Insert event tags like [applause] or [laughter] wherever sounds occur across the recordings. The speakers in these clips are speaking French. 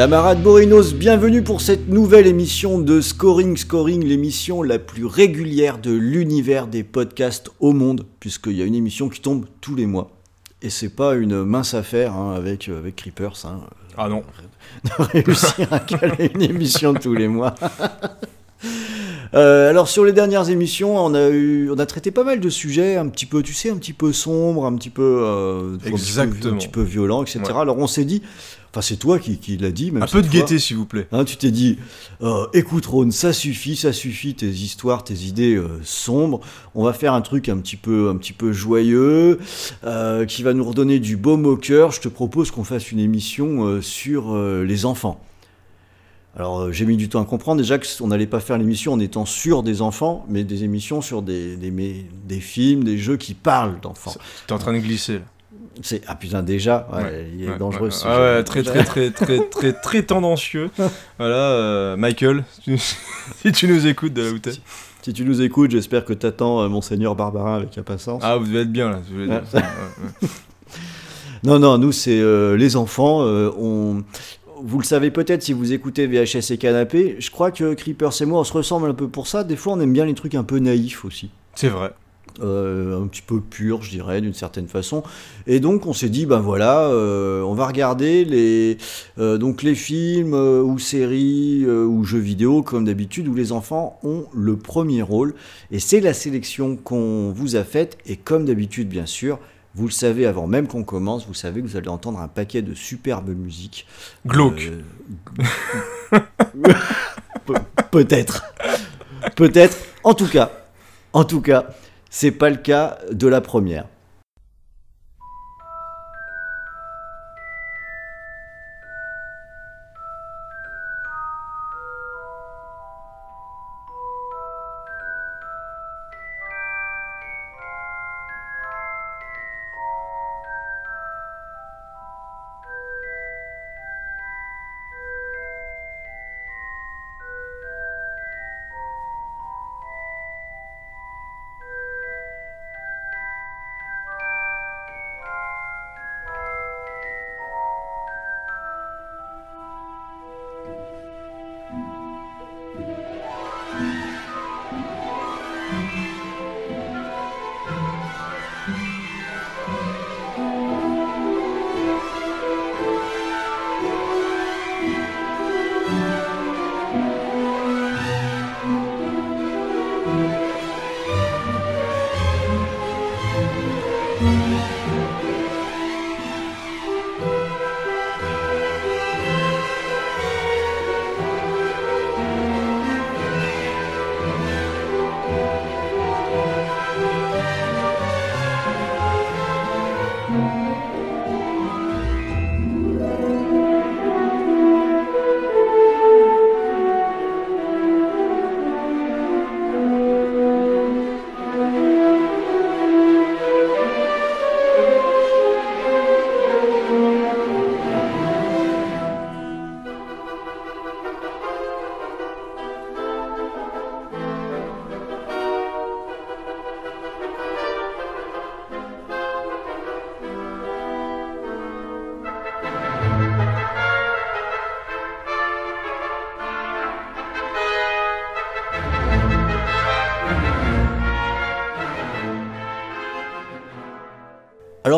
Camarades Borinos, bienvenue pour cette nouvelle émission de Scoring Scoring, l'émission la plus régulière de l'univers des podcasts au monde, puisqu'il y a une émission qui tombe tous les mois. Et c'est pas une mince affaire hein, avec, euh, avec Creepers. Hein, Ah non. de réussir à caler une émission tous les mois. [laughs] [laughs] Euh, alors sur les dernières émissions, on a eu, on a traité pas mal de sujets, un petit peu, tu sais, un petit peu sombre, un petit peu, euh, un petit peu- Exactement. un petit peu violent, etc. Ouais. Alors on s'est dit, enfin c'est toi qui, qui l'as dit, même Un peu de gaieté, s'il vous plaît. Hein, tu t'es dit, euh, écoute Ron, ça suffit, ça suffit, tes histoires, tes idées sombres. On va faire un truc un petit peu, un petit peu joyeux, qui va nous redonner du baume au cœur. Je te propose qu'on fasse une émission sur les enfants. Alors euh, j'ai mis du temps à comprendre déjà qu'on n'allait pas faire l'émission en étant sûr des enfants, mais des émissions sur des, des, films, des jeux qui parlent d'enfants. T'es en train de glisser là. C'est ah putain déjà, ouais, Ouais, il est Ouais, dangereux. ce Ah ouais, très très très très très très tendancieux. [laughs] Voilà, euh, Michael, si tu- [laughs] si tu nous écoutes de là où t'es. Si tu nous écoutes, j'espère que t'attends euh, Monseigneur Barbarin avec impatience. Ah, vous devez être bien là. je veux dire. Ouais. [laughs] Non, non, nous, c'est euh, les enfants. on... Vous le savez peut-être si vous écoutez VHS et Canapé. Je crois que Creepers et moi, on se ressemble un peu pour ça. Des fois, on aime bien les trucs un peu naïfs aussi. C'est vrai. Euh, un petit peu purs, je dirais, d'une certaine façon. Et donc, on s'est dit, ben voilà, euh, on va regarder les, euh, donc les films ou séries ou jeux vidéo, comme d'habitude, où les enfants ont le premier rôle. Et c'est la sélection qu'on vous a faite. Et comme d'habitude, bien sûr, vous le savez avant même qu'on commence, vous savez que vous allez entendre un paquet de superbes musiques. Glauque. Euh, [laughs] Pe- Peut-être. Peut-être. En tout cas, en tout cas, c'est pas le cas de la première.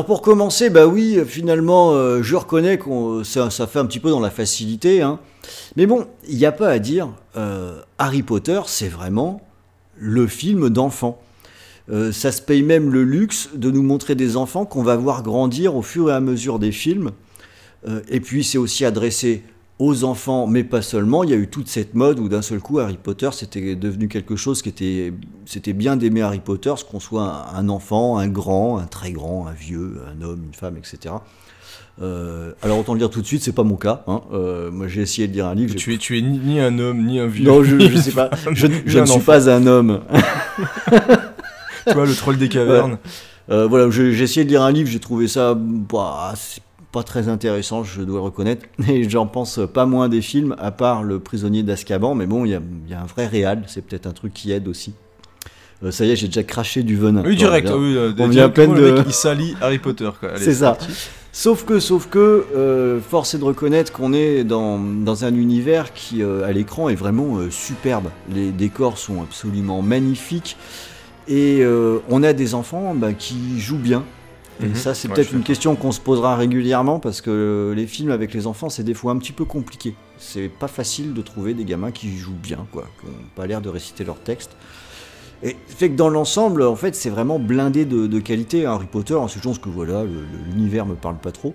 Alors pour commencer, bah oui, finalement, euh, je reconnais que ça, fait un petit peu dans la facilité. hein. Mais bon, il n'y a pas à dire, euh, Harry Potter, c'est vraiment le film d'enfant. Euh, ça se paye même le luxe de nous montrer des enfants qu'on va voir grandir au fur et à mesure des films. Et puis c'est aussi adressé aux enfants, mais pas seulement. Il y a eu toute cette mode où d'un seul coup Harry Potter c'était devenu quelque chose qui était, c'était bien d'aimer Harry Potter, ce qu'on soit un, enfant, un grand, un très grand, un vieux, un homme, une femme, etc. Euh, alors autant le dire tout de suite, c'est pas mon cas. hein. Euh, moi j'ai essayé de lire un livre. Tu es, tu es ni, ni un homme, ni un vieux. Non, je, je [laughs] sais pas. Je, je ne suis pas un homme. [laughs] Tu vois, le troll des cavernes. Euh, voilà, j'ai essayé de lire un livre, j'ai trouvé ça bah, pas très intéressant, je dois le reconnaître. [laughs] Et j'en pense pas moins des films, à part Le prisonnier d'Azkaban. Mais bon, il y a, il y a un vrai réal, c'est peut-être un truc qui aide aussi. Euh, ça y est, j'ai déjà craché du venin. Oui, direct. oui, euh, on vient directement, peine le de- mec, il salit Harry Potter. C'est ça. parti. Sauf que, sauf que, euh, force est de reconnaître qu'on est dans, dans un univers qui, euh, à l'écran, est vraiment euh, superbe. Les décors sont absolument magnifiques. Et euh, on a des enfants bah, qui jouent bien. Et Mhm. ça, c'est Ouais, peut-être une question qu'on se posera régulièrement parce que les films avec les enfants, c'est des fois un petit peu compliqué. C'est pas facile de trouver des gamins qui jouent bien, quoi, qui n'ont pas l'air de réciter leur texte. Et fait que dans l'ensemble, en fait, c'est vraiment blindé de, de qualité. Harry Potter, c'est juste que voilà, l'univers me parle pas trop.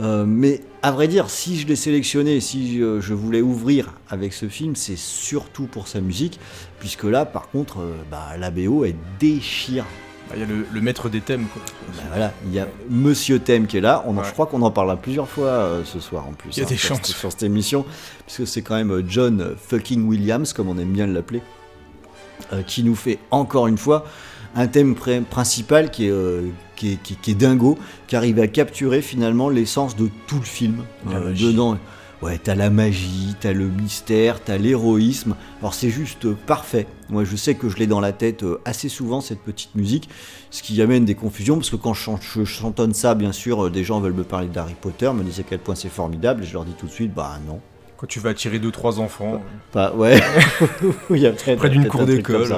Euh, mais à vrai dire, si je l'ai sélectionné, si je, je voulais ouvrir avec ce film, c'est surtout pour sa musique, puisque là, par contre, euh, bah, la BO elle déchire. Bah, Il y a le, le maître des thèmes. Quoi. Bah, voilà, il y a Monsieur Thème qui est là. On en, Ouais. Je crois qu'on en parlera plusieurs fois euh, ce soir en plus. Il y a des sur, chances. sur cette émission, puisque c'est quand même euh, John fucking Williams, comme on aime bien l'appeler, euh, qui nous fait encore une fois un thème pr- principal qui est, euh, qui, est, qui est- qui est dingo, qui arrive à capturer finalement l'essence de tout le film. Magie. dedans, ouais, t'as la magie, t'as le mystère, t'as l'héroïsme. Alors c'est juste parfait. Moi je sais que je l'ai dans la tête euh, assez souvent cette petite musique, ce qui amène des confusions parce que quand je, chan- je chantonne ça, bien sûr, euh, des gens veulent me parler d'Harry Potter, me disent à quel point c'est formidable, et je leur dis tout de suite, bah non. Quand tu vas attirer deux trois enfants Pas, ouais. Il y a peut-être- près d'une cour d'école.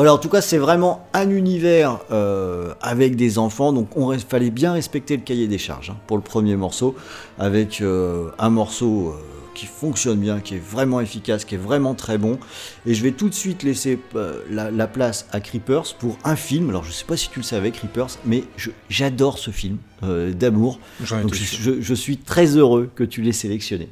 Voilà, en tout cas, c'est vraiment un univers euh, avec des enfants, donc on fallait bien respecter le cahier des charges hein, pour le premier morceau, avec euh, un morceau euh, qui fonctionne bien, qui est vraiment efficace, qui est vraiment très bon. Et je vais tout de suite laisser euh, la, la place à Creepers pour un film. Alors, je sais pas si tu le savais, Creepers, mais j'adore ce film euh, d'amour. Donc, je suis très heureux que tu l'aies sélectionné.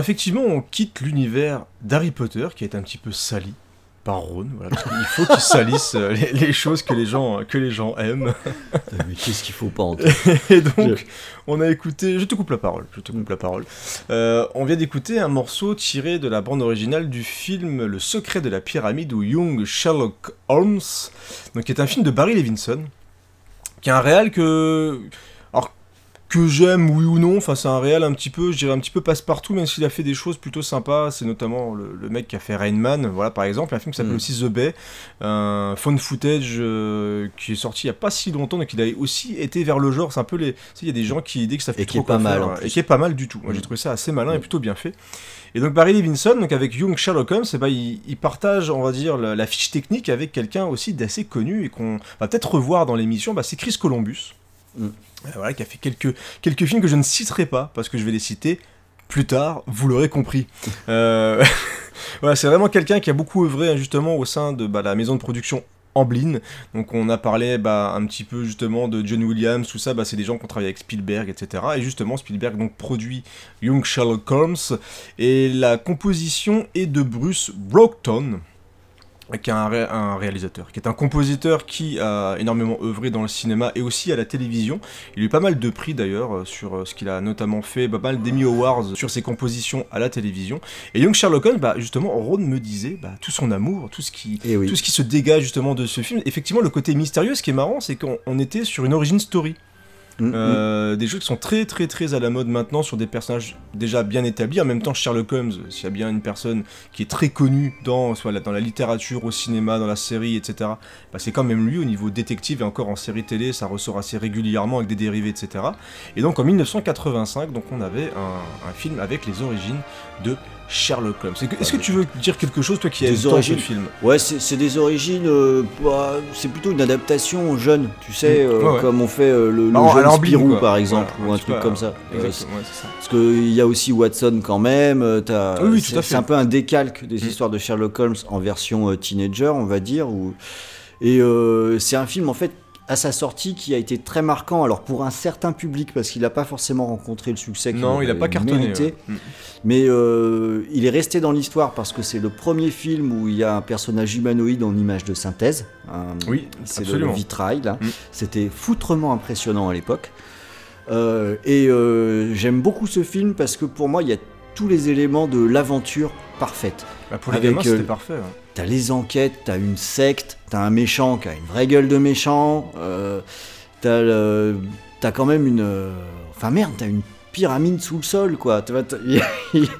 Effectivement, on quitte l'univers d'Harry Potter qui est un petit peu sali par Ron. Voilà, parce qu'il faut qu'il salisse euh, les, les choses que les gens, que les gens aiment. Mais qu'est-ce qu'il faut pas entendre [laughs] Et donc, on a écouté. Je te coupe la parole. Je te coupe la parole. Euh, on vient d'écouter un morceau tiré de la bande originale du film Le secret de la pyramide ou Young Sherlock Holmes, donc qui est un film de Barry Levinson, qui est un réal que. Que j'aime, oui ou non. Enfin, c'est un réel un petit peu, je dirais un petit peu passe-partout, même s'il a fait des choses plutôt sympas. C'est notamment le, mec qui a fait Rain Man, voilà, par exemple, un film qui s'appelle mm. aussi The Bay, un phone footage euh, qui est sorti il n'y a pas si longtemps, donc il a aussi été vers le genre. C'est un peu les. Il y a des gens qui disent que ça fait et qui est pas mal. et qui est pas mal du tout. Moi, j'ai mm. trouvé ça assez malin et mm. plutôt bien fait. Et donc Barry Levinson, donc avec Young Sherlock Holmes, eh ben, il, partage, on va dire, la, fiche technique avec quelqu'un aussi d'assez connu et qu'on va peut-être revoir dans l'émission. Bah, c'est Chris Columbus. Mm. Euh, voilà, qui a fait quelques, quelques films que je ne citerai pas parce que je vais les citer plus tard, vous l'aurez compris. [laughs] Euh, [laughs] voilà, c'est vraiment quelqu'un qui a beaucoup œuvré justement au sein de bah, la maison de production Amblin. Donc on a parlé bah, un petit peu justement de John Williams, tout ça, bah, c'est des gens qui ont travaillé avec Spielberg, etc. Et justement Spielberg donc produit Young Sherlock Holmes et la composition est de Bruce Brockton qui est un, réalisateur, qui est un compositeur qui a énormément œuvré dans le cinéma et aussi à la télévision. Il a eu pas mal de prix d'ailleurs euh, sur euh, ce qu'il a notamment fait, pas mal d'Emmy Awards sur ses compositions à la télévision. Et Young Sherlock Holmes, bah, justement, Ron me disait bah, tout son amour, tout ce, qui, eh tout ce qui se dégage justement de ce film. Effectivement, le côté mystérieux, ce qui est marrant, c'est qu'on était sur une origin story. Mm, euh, mm. Des jeux qui sont très très très à la mode maintenant sur des personnages déjà bien établis. En même temps, Sherlock Holmes, s'il y a bien une personne qui est très connue dans, la littérature, au cinéma, dans la série, etc., bah, c'est quand même lui au niveau détective et encore en série télé, ça ressort assez régulièrement avec des dérivés, etc. Et donc en 1985, donc on avait un film avec les origines de Sherlock Holmes. Est-ce que tu veux dire quelque chose, toi qui as origines le film Ouais, c'est des origines. Euh, bah, c'est plutôt une adaptation jeune, tu sais, mm. euh, comme on fait euh, le, le jeune Spirou par exemple, ou un truc comme ça. Parce qu'il y a aussi Watson quand même. oui, c'est un peu un décalque des mm. histoires de Sherlock Holmes en version teenager, on va dire. Et c'est un film en fait à sa sortie qui a été très marquant alors pour un certain public parce qu'il n'a pas forcément rencontré le succès qu'il non il n'a pas cartonné mm. mais euh, il est resté dans l'histoire parce que c'est le premier film où il y a un personnage humanoïde en image de synthèse oui c'est le, vitrail mm. c'était foutrement impressionnant à l'époque. Euh, et euh, j'aime beaucoup ce film parce que pour moi il y a tous les éléments de l'aventure parfaite. Bah, pour les gamins c'était parfait t'as les enquêtes, t'as une secte, t'as un méchant qui a une vraie gueule de méchant, euh, t'as, le, quand même une... Euh, enfin merde, t'as une pyramide sous le sol, quoi. [laughs]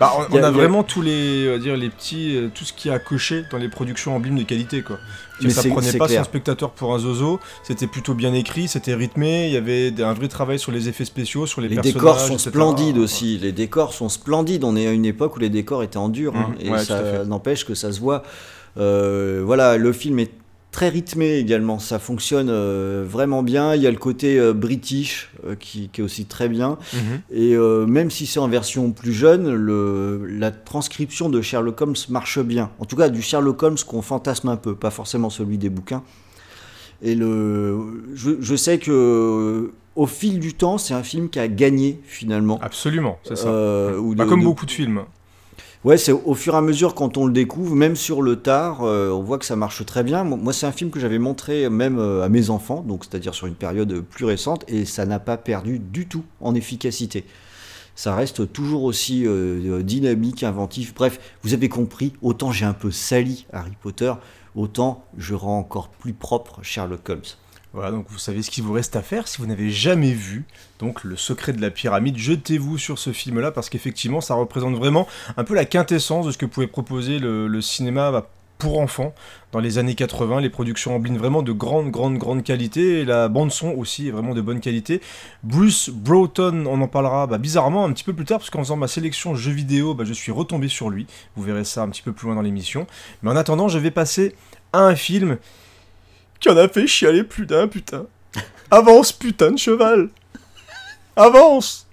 Bah, on, a, vraiment tous les, dire, les petits, euh, tout ce qui a coché dans les productions emblèmes de qualité, quoi. Mais ça prenait pas son spectateur pour un zozo, c'était plutôt bien écrit, c'était rythmé, il y avait un vrai travail sur les effets spéciaux, sur les, les décors sont splendides aussi, les décors sont splendides. On est à une époque où les décors étaient en dur, hein, mmh. et ça n'empêche que ça se voit. Euh, voilà, le film est très rythmé également, ça fonctionne euh, vraiment bien. Il y a le côté euh, british qui, est aussi très bien. Mhm. Et même si c'est en version plus jeune, le, la transcription de Sherlock Holmes marche bien. En tout cas, du Sherlock Holmes qu'on fantasme un peu, pas forcément celui des bouquins. Et le, je, sais que au fil du temps, c'est un film qui a gagné finalement. Absolument, c'est ça. pas comme beaucoup de films. Ouais, c'est au fur et à mesure quand on le découvre, même sur le tard, euh, on voit que ça marche très bien. Moi, c'est un film que j'avais montré même euh, à mes enfants, donc c'est-à-dire sur une période plus récente, et ça n'a pas perdu du tout en efficacité. Ça reste toujours aussi euh, dynamique, inventif. Bref, vous avez compris, autant j'ai un peu sali Harry Potter, autant je rends encore plus propre Sherlock Holmes. Voilà, donc vous savez ce qu'il vous reste à faire. Si vous n'avez jamais vu donc Le secret de la pyramide, jetez-vous sur ce film-là parce qu'effectivement, ça représente vraiment un peu la quintessence de ce que pouvait proposer le, cinéma bah, pour enfants dans les années 80. Les productions en vraiment de grande, grande, grande qualité et la bande-son aussi est vraiment de bonne qualité. Bruce Broughton, on en parlera bah, bizarrement un petit peu plus tard parce qu'en faisant ma sélection jeux vidéo, bah, je suis retombé sur lui. Vous verrez ça un petit peu plus loin dans l'émission. Mais en attendant, je vais passer à un film qui en a fait chialer plus d'un, putain. Avance, putain de cheval Avance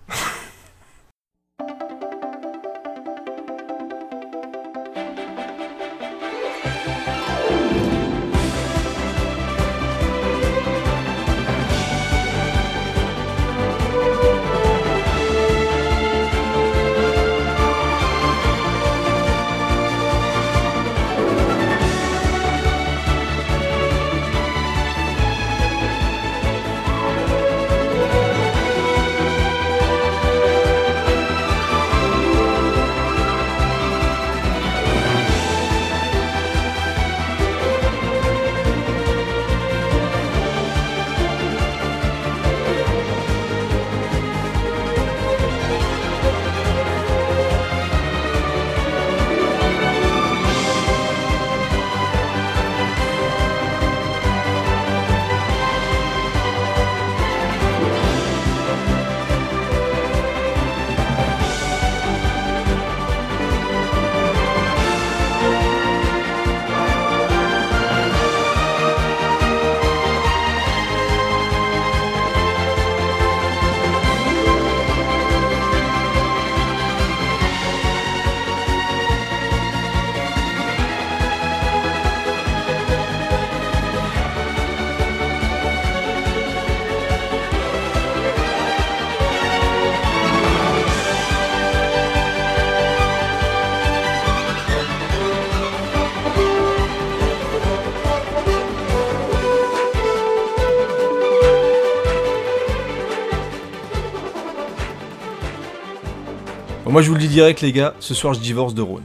moi je vous le dis direct les gars, ce soir je divorce de Ron.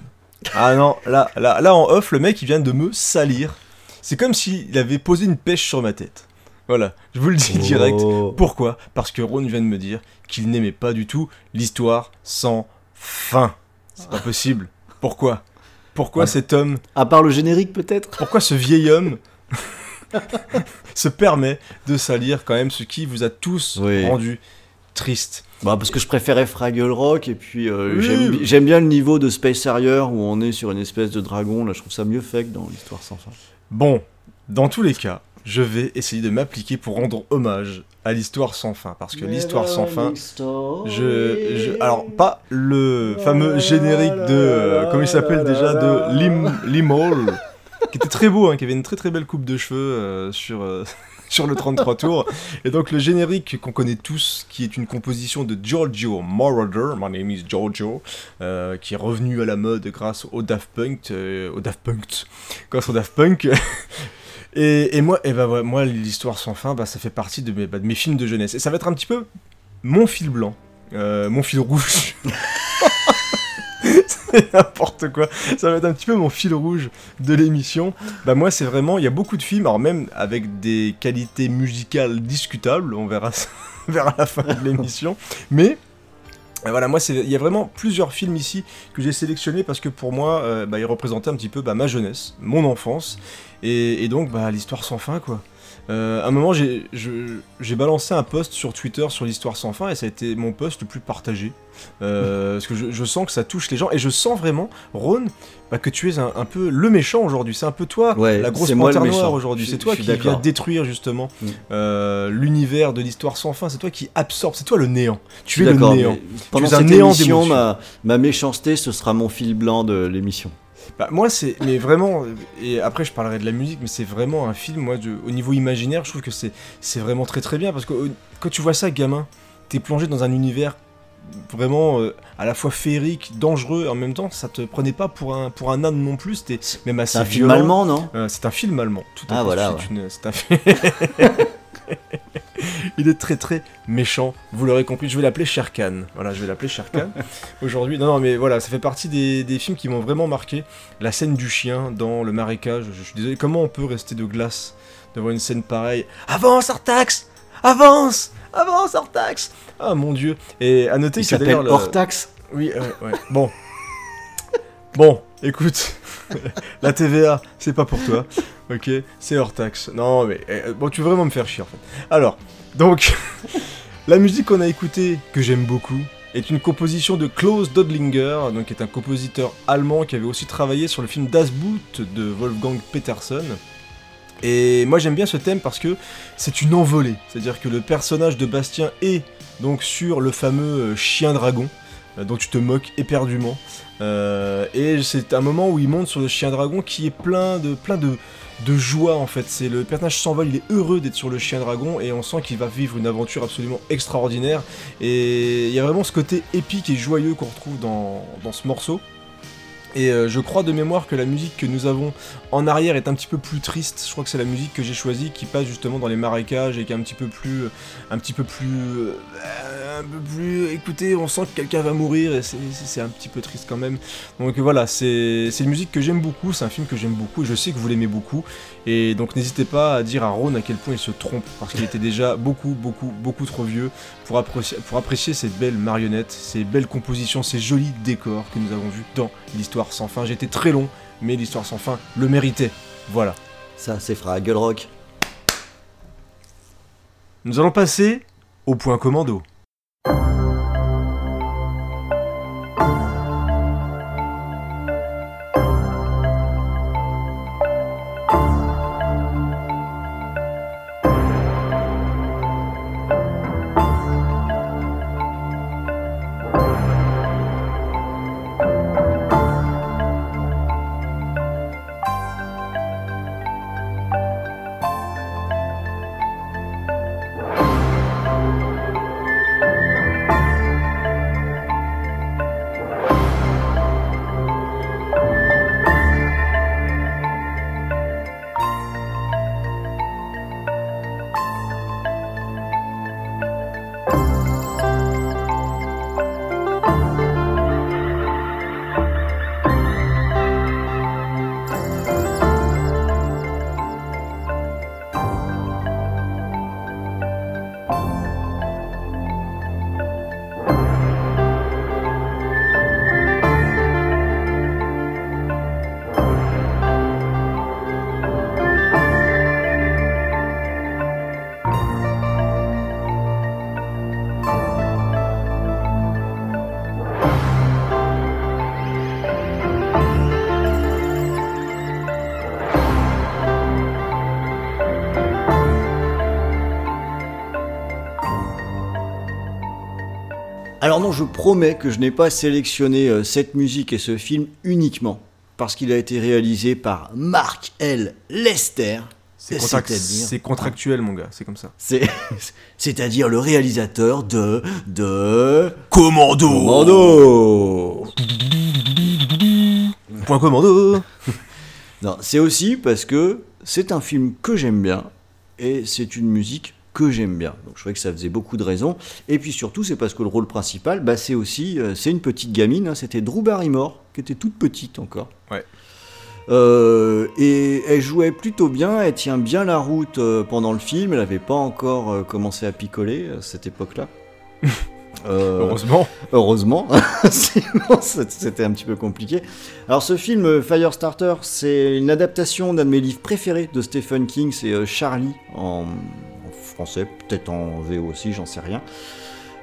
Ah non, là, là, là en off, le mec il vient de me salir. C'est comme s'il avait posé une pêche sur ma tête. Voilà, je vous le dis direct. Oh. Pourquoi? Parce que Ron vient de me dire qu'il n'aimait pas du tout l'histoire sans fin. C'est pas possible. Pourquoi? Pourquoi Ouais. cet homme, À part le générique peut-être? Pourquoi ce vieil homme [laughs] se permet de salir quand même ce qui vous a tous Oui. rendu triste? Bah parce que je préférais Fraggle Rock et puis euh, Oui. j'aime bi- j'aime bien le niveau de Space Harrier où on est sur une espèce de dragon. Là, je trouve ça mieux fait que dans l'histoire sans fin. Bon, dans tous les cas, je vais essayer de m'appliquer pour rendre hommage à l'histoire sans fin. Parce que l'histoire sans fin, je, je- Alors, pas le fameux générique de. euh, comment il s'appelle déjà De Lim, Limol, qui était très beau, hein, qui avait une très très belle coupe de cheveux euh, sur. [laughs] sur le 33 tours. Et donc le générique qu'on connaît tous, qui est une composition de Giorgio Moroder, My name is Giorgio, euh, qui est revenu à la mode grâce au Daft Punk, euh, au Daft Punk, grâce au Daft Punk. [laughs] Et, et moi, et bah, ouais, moi l'histoire sans fin, bah, ça fait partie de mes, bah, de mes films de jeunesse. Et ça va être un petit peu mon fil blanc, euh, mon fil rouge. [laughs] [laughs] n'importe quoi. Ça va être un petit peu mon fil rouge de l'émission. Bah moi, c'est vraiment, il y a beaucoup de films, alors même avec des qualités musicales discutables, on verra ça [laughs] vers la fin de l'émission. Mais euh, voilà, moi, il y a vraiment plusieurs films ici que j'ai sélectionnés parce que pour moi, euh, bah, ils représentaient un petit peu bah, ma jeunesse, mon enfance, et, et donc bah, l'histoire sans fin, quoi. Euh, à un moment, j'ai balancé un post sur Twitter sur l'histoire sans fin et ça a été mon post le plus partagé. Euh, [laughs] parce que je, je sens que ça touche les gens et je sens vraiment, Ron, bah, que tu es un, un peu le méchant aujourd'hui. C'est un peu toi, Ouais, la grosse panthère noire aujourd'hui. C'est toi qui viens détruire justement Mm. euh, l'univers de l'histoire sans fin. C'est toi qui absorbe, c'est toi le néant. Tu es le néant. Pendant es un cette néant émission, ma, ma méchanceté, ce sera mon fil blanc de l'émission. Bah, moi, c'est. Mais vraiment. euh, Et après, je parlerai de la musique, mais c'est vraiment un film, moi, de- au niveau imaginaire, je trouve que c'est vraiment très très bien. Parce que euh, quand tu vois ça, gamin, t'es plongé dans un univers vraiment euh, à la fois féerique, dangereux, et en même temps, ça te prenait pas pour un, pour un âne non plus. C'était même assez C'est un film allemand, non? Euh, c'est un film allemand, tout à Ah, fait. voilà, C'est une- un [laughs] fi- [laughs] Il est très très méchant, vous l'aurez compris. Je vais l'appeler Sherkan. Voilà, je vais l'appeler Sherkan [laughs] aujourd'hui. Non, non, mais voilà, ça fait partie des, des films qui m'ont vraiment marqué. La scène du chien dans le marécage. Je, suis désolé, comment on peut rester de glace devant une scène pareille? Avance, Artax Avance Avance, Artax Ah mon dieu Et à noter Il que s'appelle d'ailleurs le- Hortax. oui, euh, ouais. Bon. Bon, écoute. [laughs] la TVA, c'est pas pour toi. Ok, c'est hors taxe. Non, mais euh, bon, tu veux vraiment me faire chier en fait. Alors, donc, [laughs] la musique qu'on a écoutée, que j'aime beaucoup, est une composition de Klaus Dodlinger, donc qui est un compositeur allemand qui avait aussi travaillé sur le film Das Boot de Wolfgang Peterson. Et moi j'aime bien ce thème parce que c'est une envolée, c'est-à-dire que le personnage de Bastien est donc sur le fameux euh, chien dragon, euh, dont tu te moques éperdument. Euh, et c'est un moment où il monte sur le chien dragon qui est plein de, plein de, joie en fait. C'est le personnage s'envole, il est heureux d'être sur le chien dragon et on sent qu'il va vivre une aventure absolument extraordinaire. Et il y a vraiment ce côté épique et joyeux qu'on retrouve dans ce morceau. Et euh, je crois de mémoire que la musique que nous avons en arrière est un petit peu plus triste. Je crois que c'est la musique que j'ai choisie qui passe justement dans les marécages et qui est un petit peu plus, un petit peu plus, euh, un peu plus. Écoutez, on sent que quelqu'un va mourir et c'est- un petit peu triste quand même. Donc voilà, c'est c'est une musique que j'aime beaucoup, c'est un film que j'aime beaucoup et je sais que vous l'aimez beaucoup. Et donc n'hésitez pas à dire à Ron à quel point il se trompe parce qu'il était déjà beaucoup, beaucoup, beaucoup trop vieux pour apprécier, pour apprécier ces belles marionnettes, ces belles compositions, ces jolis décors que nous avons vus dans l'histoire sans fin. Été très long, mais l'histoire sans fin le méritait. Voilà. Ça, c'est Fraggle Rock. Nous allons passer au point commando. Alors je promets que je n'ai pas sélectionné euh, cette musique et ce film uniquement parce qu'il a été réalisé par Mark L. Lester. C'est contract- contractuel, mon gars, c'est comme ça. C'est- [laughs] C'est-à-dire le réalisateur de... de... Commando Commando Point commando Non, c'est aussi parce que c'est un film que j'aime bien et c'est une musique que j'aime bien. Donc je trouvais que ça faisait beaucoup de raisons. Et puis surtout, c'est parce que le rôle principal, bah, c'est aussi, euh, c'est une petite gamine. hein, C'était Drew Barrymore, qui était toute petite encore. Ouais. Euh, et elle jouait plutôt bien, elle tient bien la route euh, pendant le film. Elle n'avait pas encore commencé à picoler à cette époque-là. [laughs] Heureusement. Heureusement, [laughs] sinon c'était un petit peu compliqué. Alors ce film Firestarter, c'est une adaptation d'un de mes livres préférés de Stephen King, c'est Charlie en français, peut-être en VO aussi, j'en sais rien.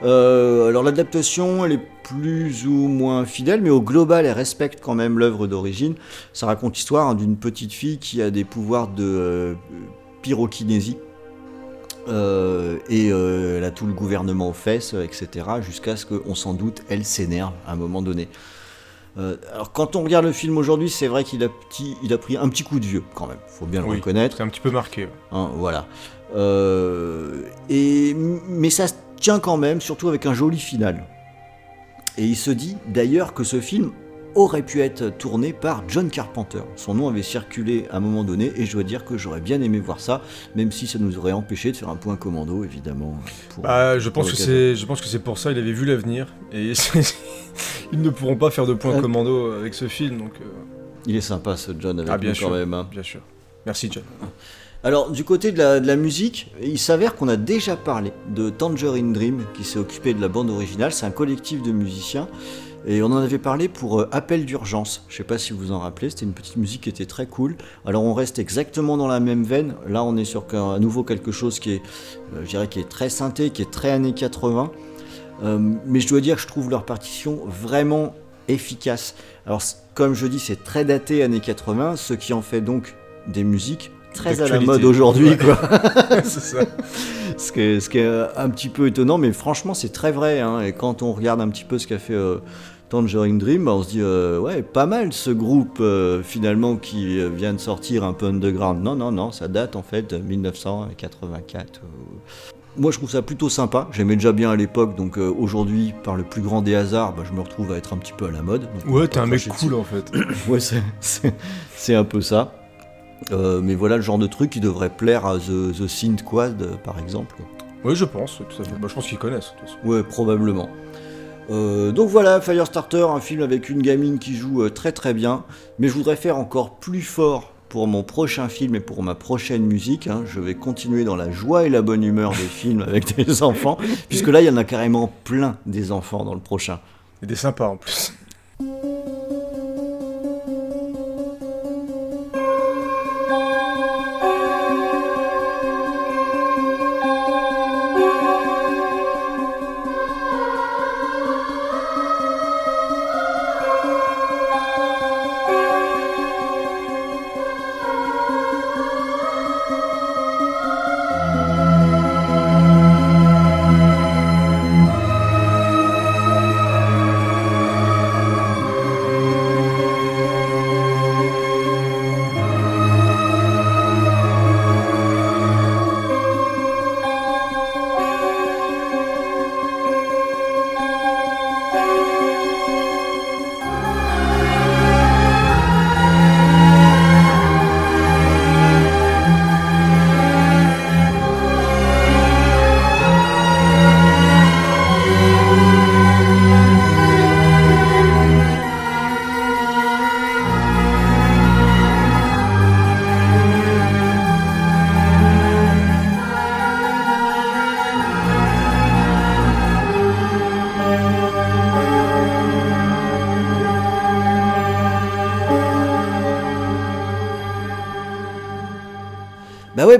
Euh, alors l'adaptation, elle est plus ou moins fidèle, mais au global, elle respecte quand même l'œuvre d'origine. Ça raconte l'histoire hein, d'une petite fille qui a des pouvoirs de euh, pyrokinésie. Euh, et elle a tout le gouvernement aux fesses, etc. Jusqu'à ce qu'on s'en doute, elle s'énerve à un moment donné. Alors quand on regarde le film aujourd'hui, c'est vrai qu'il a, petit, il a pris un petit coup de vieux quand même, faut bien le Oui. reconnaître. C'est un petit peu marqué. Hein, voilà. Euh, et, mais ça se tient quand même, surtout avec un joli final. Et il se dit d'ailleurs que ce film aurait pu être tourné par John Carpenter. Son nom avait circulé à un moment donné et je dois dire que j'aurais bien aimé voir ça, même si ça nous aurait empêché de faire un point commando, évidemment. pour- Bah, je pense pour que c'est, je pense que c'est pour ça il avait vu l'avenir et [laughs] ils ne pourront pas faire de point Euh. commando avec ce film donc euh, Il est sympa ce John avec Ah, bien nous sûr. quand même. hein. bien sûr. Merci John. Alors, du côté de la, musique, il s'avère qu'on a déjà parlé de Tangerine Dream, qui s'est occupé de la bande originale. C'est un collectif de musiciens. Et on en avait parlé pour euh, Appel d'urgence. Je sais pas si vous en rappelez, c'était une petite musique qui était très cool. Alors on reste exactement dans la même veine. Là, on est sur à nouveau quelque chose qui est, euh, qui est très synthé, qui est très années 80. Euh, mais je dois dire que je trouve leur partition vraiment efficace. Alors, comme je dis, c'est très daté années 80, ce qui en fait donc des musiques très à la mode aujourd'hui, Ouais. quoi. [laughs] c'est ça. [laughs] ce, qui est, ce qui est un petit peu étonnant, mais franchement, c'est très vrai. hein. Et quand on regarde un petit peu ce qu'a fait euh, Tangerine Dream, bah, on se dit, euh, ouais, pas mal ce groupe euh, finalement qui vient de sortir un peu underground. Non, non, non, ça date en fait de 1984. euh. Moi, je trouve ça plutôt sympa. J'aimais déjà bien à l'époque, donc euh, aujourd'hui, par le plus grand des hasards, bah, je me retrouve à être un petit peu à la mode. Ouais, t'es un mec cool en fait. [coughs] Ouais, c'est un peu ça. Euh, mais voilà le genre de truc qui devrait plaire à The, The Synth Quad, par exemple. Oui, je pense, tout à fait. Bah, je pense qu'ils connaissent de toute façon. Ouais, probablement. Euh, donc voilà, Firestarter, un film avec une gamine qui joue euh, très très bien. Mais je voudrais faire encore plus fort pour mon prochain film et pour ma prochaine musique. hein. Je vais continuer dans la joie et la bonne humeur des [laughs] films avec des enfants, puisque là, il y en a carrément plein des enfants dans le prochain. Et des sympas en plus.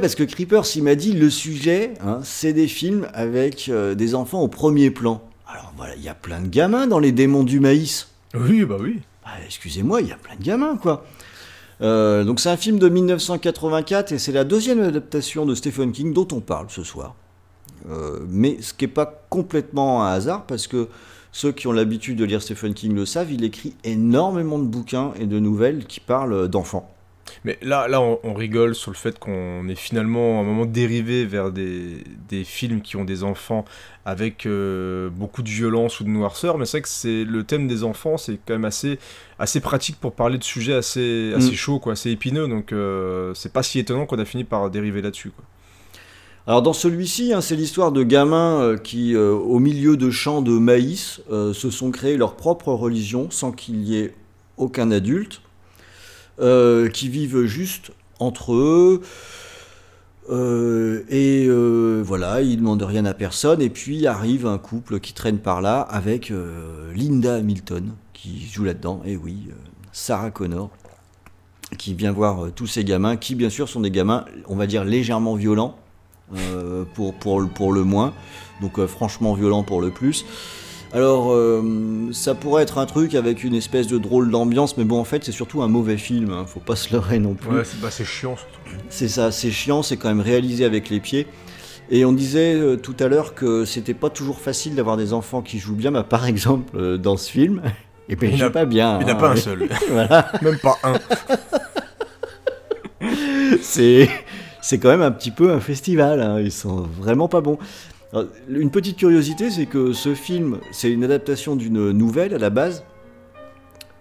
Parce que Creepers, il m'a dit le sujet, hein, c'est des films avec euh, des enfants au premier plan. Alors voilà, il y a plein de gamins dans les démons du maïs. Oui, bah oui. Ah, Excusez-moi, il y a plein de gamins, quoi. Euh, donc c'est un film de 1984 et c'est la deuxième adaptation de Stephen King dont on parle ce soir. Euh, mais ce qui n'est pas complètement un hasard parce que ceux qui ont l'habitude de lire Stephen King le savent, il écrit énormément de bouquins et de nouvelles qui parlent d'enfants. Mais là, là on, rigole sur le fait qu'on est finalement à un moment dérivé vers des, des films qui ont des enfants avec euh, beaucoup de violence ou de noirceur. Mais c'est vrai que c'est le thème des enfants, c'est quand même assez, assez pratique pour parler de sujets assez, assez mm. chauds, quoi, assez épineux. Donc euh, c'est pas si étonnant qu'on a fini par dériver là-dessus. Quoi. Alors dans celui-ci, hein, c'est l'histoire de gamins euh, qui, au milieu de champs de maïs, se sont créés leur propre religion sans qu'il y ait aucun adulte. Euh, qui vivent juste entre eux. Euh, et euh, voilà, ils demandent rien à personne. Et puis arrive un couple qui traîne par là avec Linda Hamilton qui joue là-dedans. Et oui, Sarah Connor qui vient voir tous ces gamins qui, bien sûr, sont des gamins, on va dire, légèrement violents pour, pour, pour le moins. Donc franchement violents pour le plus. Alors, euh, ça pourrait être un truc avec une espèce de drôle d'ambiance, mais bon, en fait, c'est surtout un mauvais film, hein, faut pas se leurrer non plus. Ouais, c'est bah, chiant surtout. C'est ça, c'est chiant, c'est quand même réalisé avec les pieds. Et on disait euh, tout à l'heure que c'était pas toujours facile d'avoir des enfants qui jouent bien, bah, par exemple, euh, dans ce film, et ben, il pas bien. Il n'y a pas un seul. [laughs] [laughs] voilà. Même pas un. c'est c'est quand même un petit peu un festival. Hein. Ils sont vraiment pas bons une petite curiosité, c'est que ce film, c'est une adaptation d'une nouvelle à la base.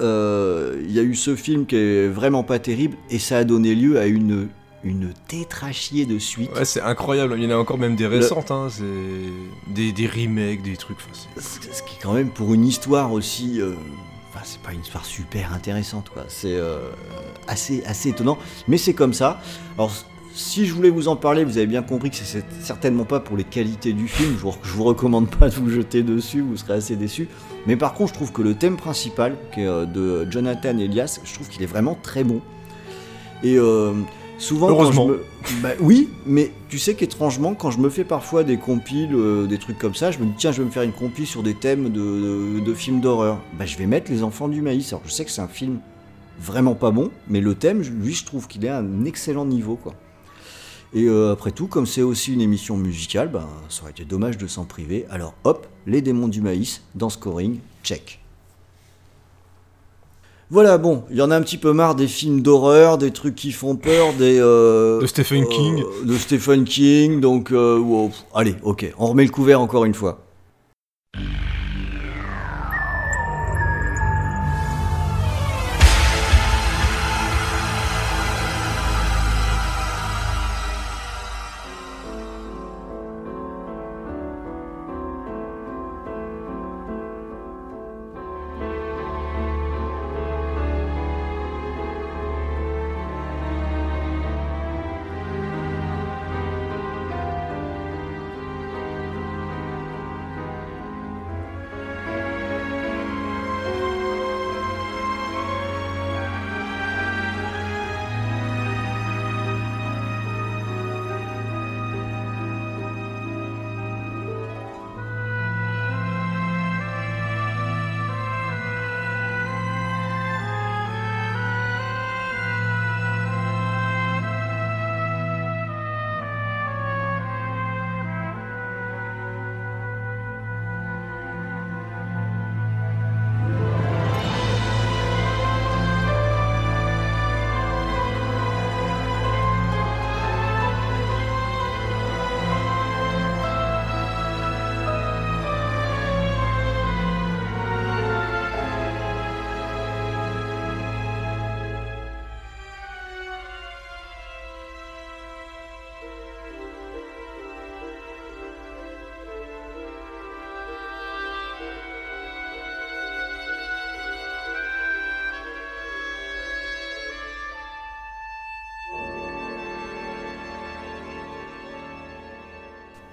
Euh, il y a eu ce film qui est vraiment pas terrible et ça a donné lieu à une une tétrachier de suite. Ouais, c'est incroyable. Il y en a encore même des récentes, hein. c'est des, des, remakes, des trucs. ce qui est quand même pour une histoire aussi. Euh, enfin, c'est pas une histoire super intéressante, quoi. C'est euh, assez, assez étonnant, mais c'est comme ça. Alors, si je voulais vous en parler, vous avez bien compris que c'est certainement pas pour les qualités du film. Je vous, vous recommande pas de vous jeter dessus, vous serez assez déçu. Mais par contre, je trouve que le thème principal, qui est euh, de Jonathan Elias, je trouve qu'il est vraiment très bon. Et euh, souvent, Heureusement. bah, oui, mais tu sais qu'étrangement, quand je me fais parfois des compiles, euh, des trucs comme ça, je me dis tiens, je vais me faire une compile sur des thèmes de, films d'horreur. Bah, je vais mettre Les Enfants du Maïs. Alors, je sais que c'est un film vraiment pas bon, mais le thème, lui, je trouve qu'il est à un excellent niveau, quoi. Et euh, après tout, comme c'est aussi une émission musicale, ben, ça aurait été dommage de s'en priver. Alors hop, les démons du maïs dans Scoring, check. Voilà, bon, il y en a un petit peu marre des films d'horreur, des trucs qui font peur, des... Euh, de Stephen King. Euh, de Stephen King, donc... allez, ok, on remet le couvert encore une fois.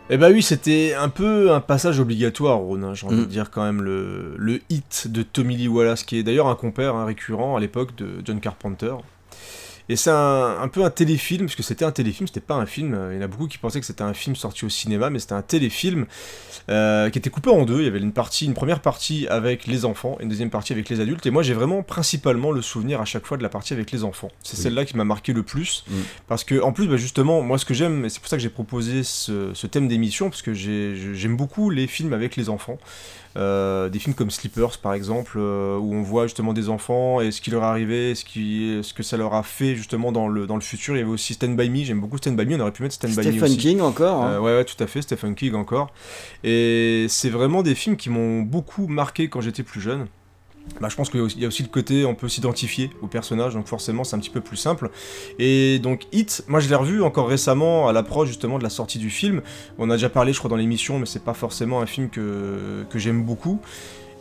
Eh bah oui, c'était un peu un passage obligatoire, Ron, j'ai envie de mm. dire quand même le, le, hit de Tommy Lee Wallace, qui est d'ailleurs un compère un récurrent à l'époque de John Carpenter. Et c'est un, peu un téléfilm, parce que c'était un téléfilm, c'était pas un film. Il y en a beaucoup qui pensaient que c'était un film sorti au cinéma, mais c'était un téléfilm euh, qui était coupé en deux. Il y avait une partie, une première partie avec les enfants et une deuxième partie avec les adultes. Et moi, j'ai vraiment principalement le souvenir à chaque fois de la partie avec les enfants. C'est celle-là qui m'a marqué le plus, mm. parce que en plus, bah, justement, moi, ce que j'aime, et c'est pour ça que j'ai proposé ce, ce thème d'émission, parce que j'aime beaucoup les films avec les enfants. Euh, des films comme Sleepers par exemple, euh, où on voit justement des enfants et ce qui leur est arrivé, ce, qui, ce que ça leur a fait justement dans le, dans le futur. Il y avait aussi Stand By Me, j'aime beaucoup Stand By Me, on aurait pu mettre Stand By Me Stephen King encore hein. euh, ouais, ouais, tout à fait, Stephen King encore. Et c'est vraiment des films qui m'ont beaucoup marqué quand j'étais plus jeune. Bah, je pense qu'il y a aussi le côté on peut s'identifier au personnage, donc forcément c'est un petit peu plus simple. Et donc Hit, moi je l'ai revu encore récemment à l'approche justement de la sortie du film. On a déjà parlé je crois dans l'émission, mais c'est pas forcément un film que, que j'aime beaucoup.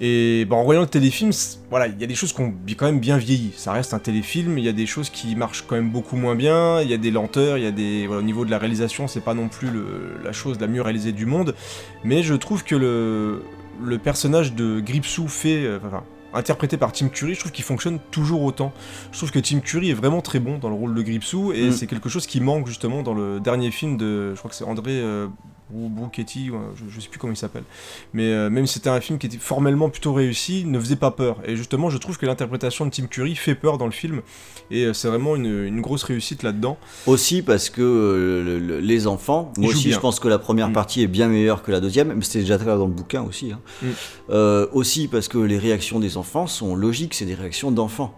Et bah, en voyant le téléfilm, voilà, il y a des choses qui ont quand même bien vieilli. Ça reste un téléfilm, il y a des choses qui marchent quand même beaucoup moins bien, il y a des lenteurs, il y a des. au niveau de la réalisation, c'est pas non plus la chose la mieux réalisée du monde. Mais je trouve que le, le personnage de Gripsou fait. Euh, interprété par Tim Curry, je trouve qu'il fonctionne toujours autant. Je trouve que Tim Curry est vraiment très bon dans le rôle de Gripsou et mm. c'est quelque chose qui manque justement dans le dernier film de, je crois que c'est André euh, Bruchetti, je, sais plus comment il s'appelle. Mais euh, même si c'était un film qui était formellement plutôt réussi, ne faisait pas peur. Et justement, je trouve que l'interprétation de Tim Curry fait peur dans le film. Et euh, c'est vraiment une, grosse réussite là-dedans. Aussi parce que euh, les enfants, moi aussi je pense que la première mm. partie est bien meilleure que la deuxième, mais c'était déjà très dans le bouquin aussi. Hein. Mm. aussi parce que les réactions des enfants sont logiques, c'est des réactions d'enfants.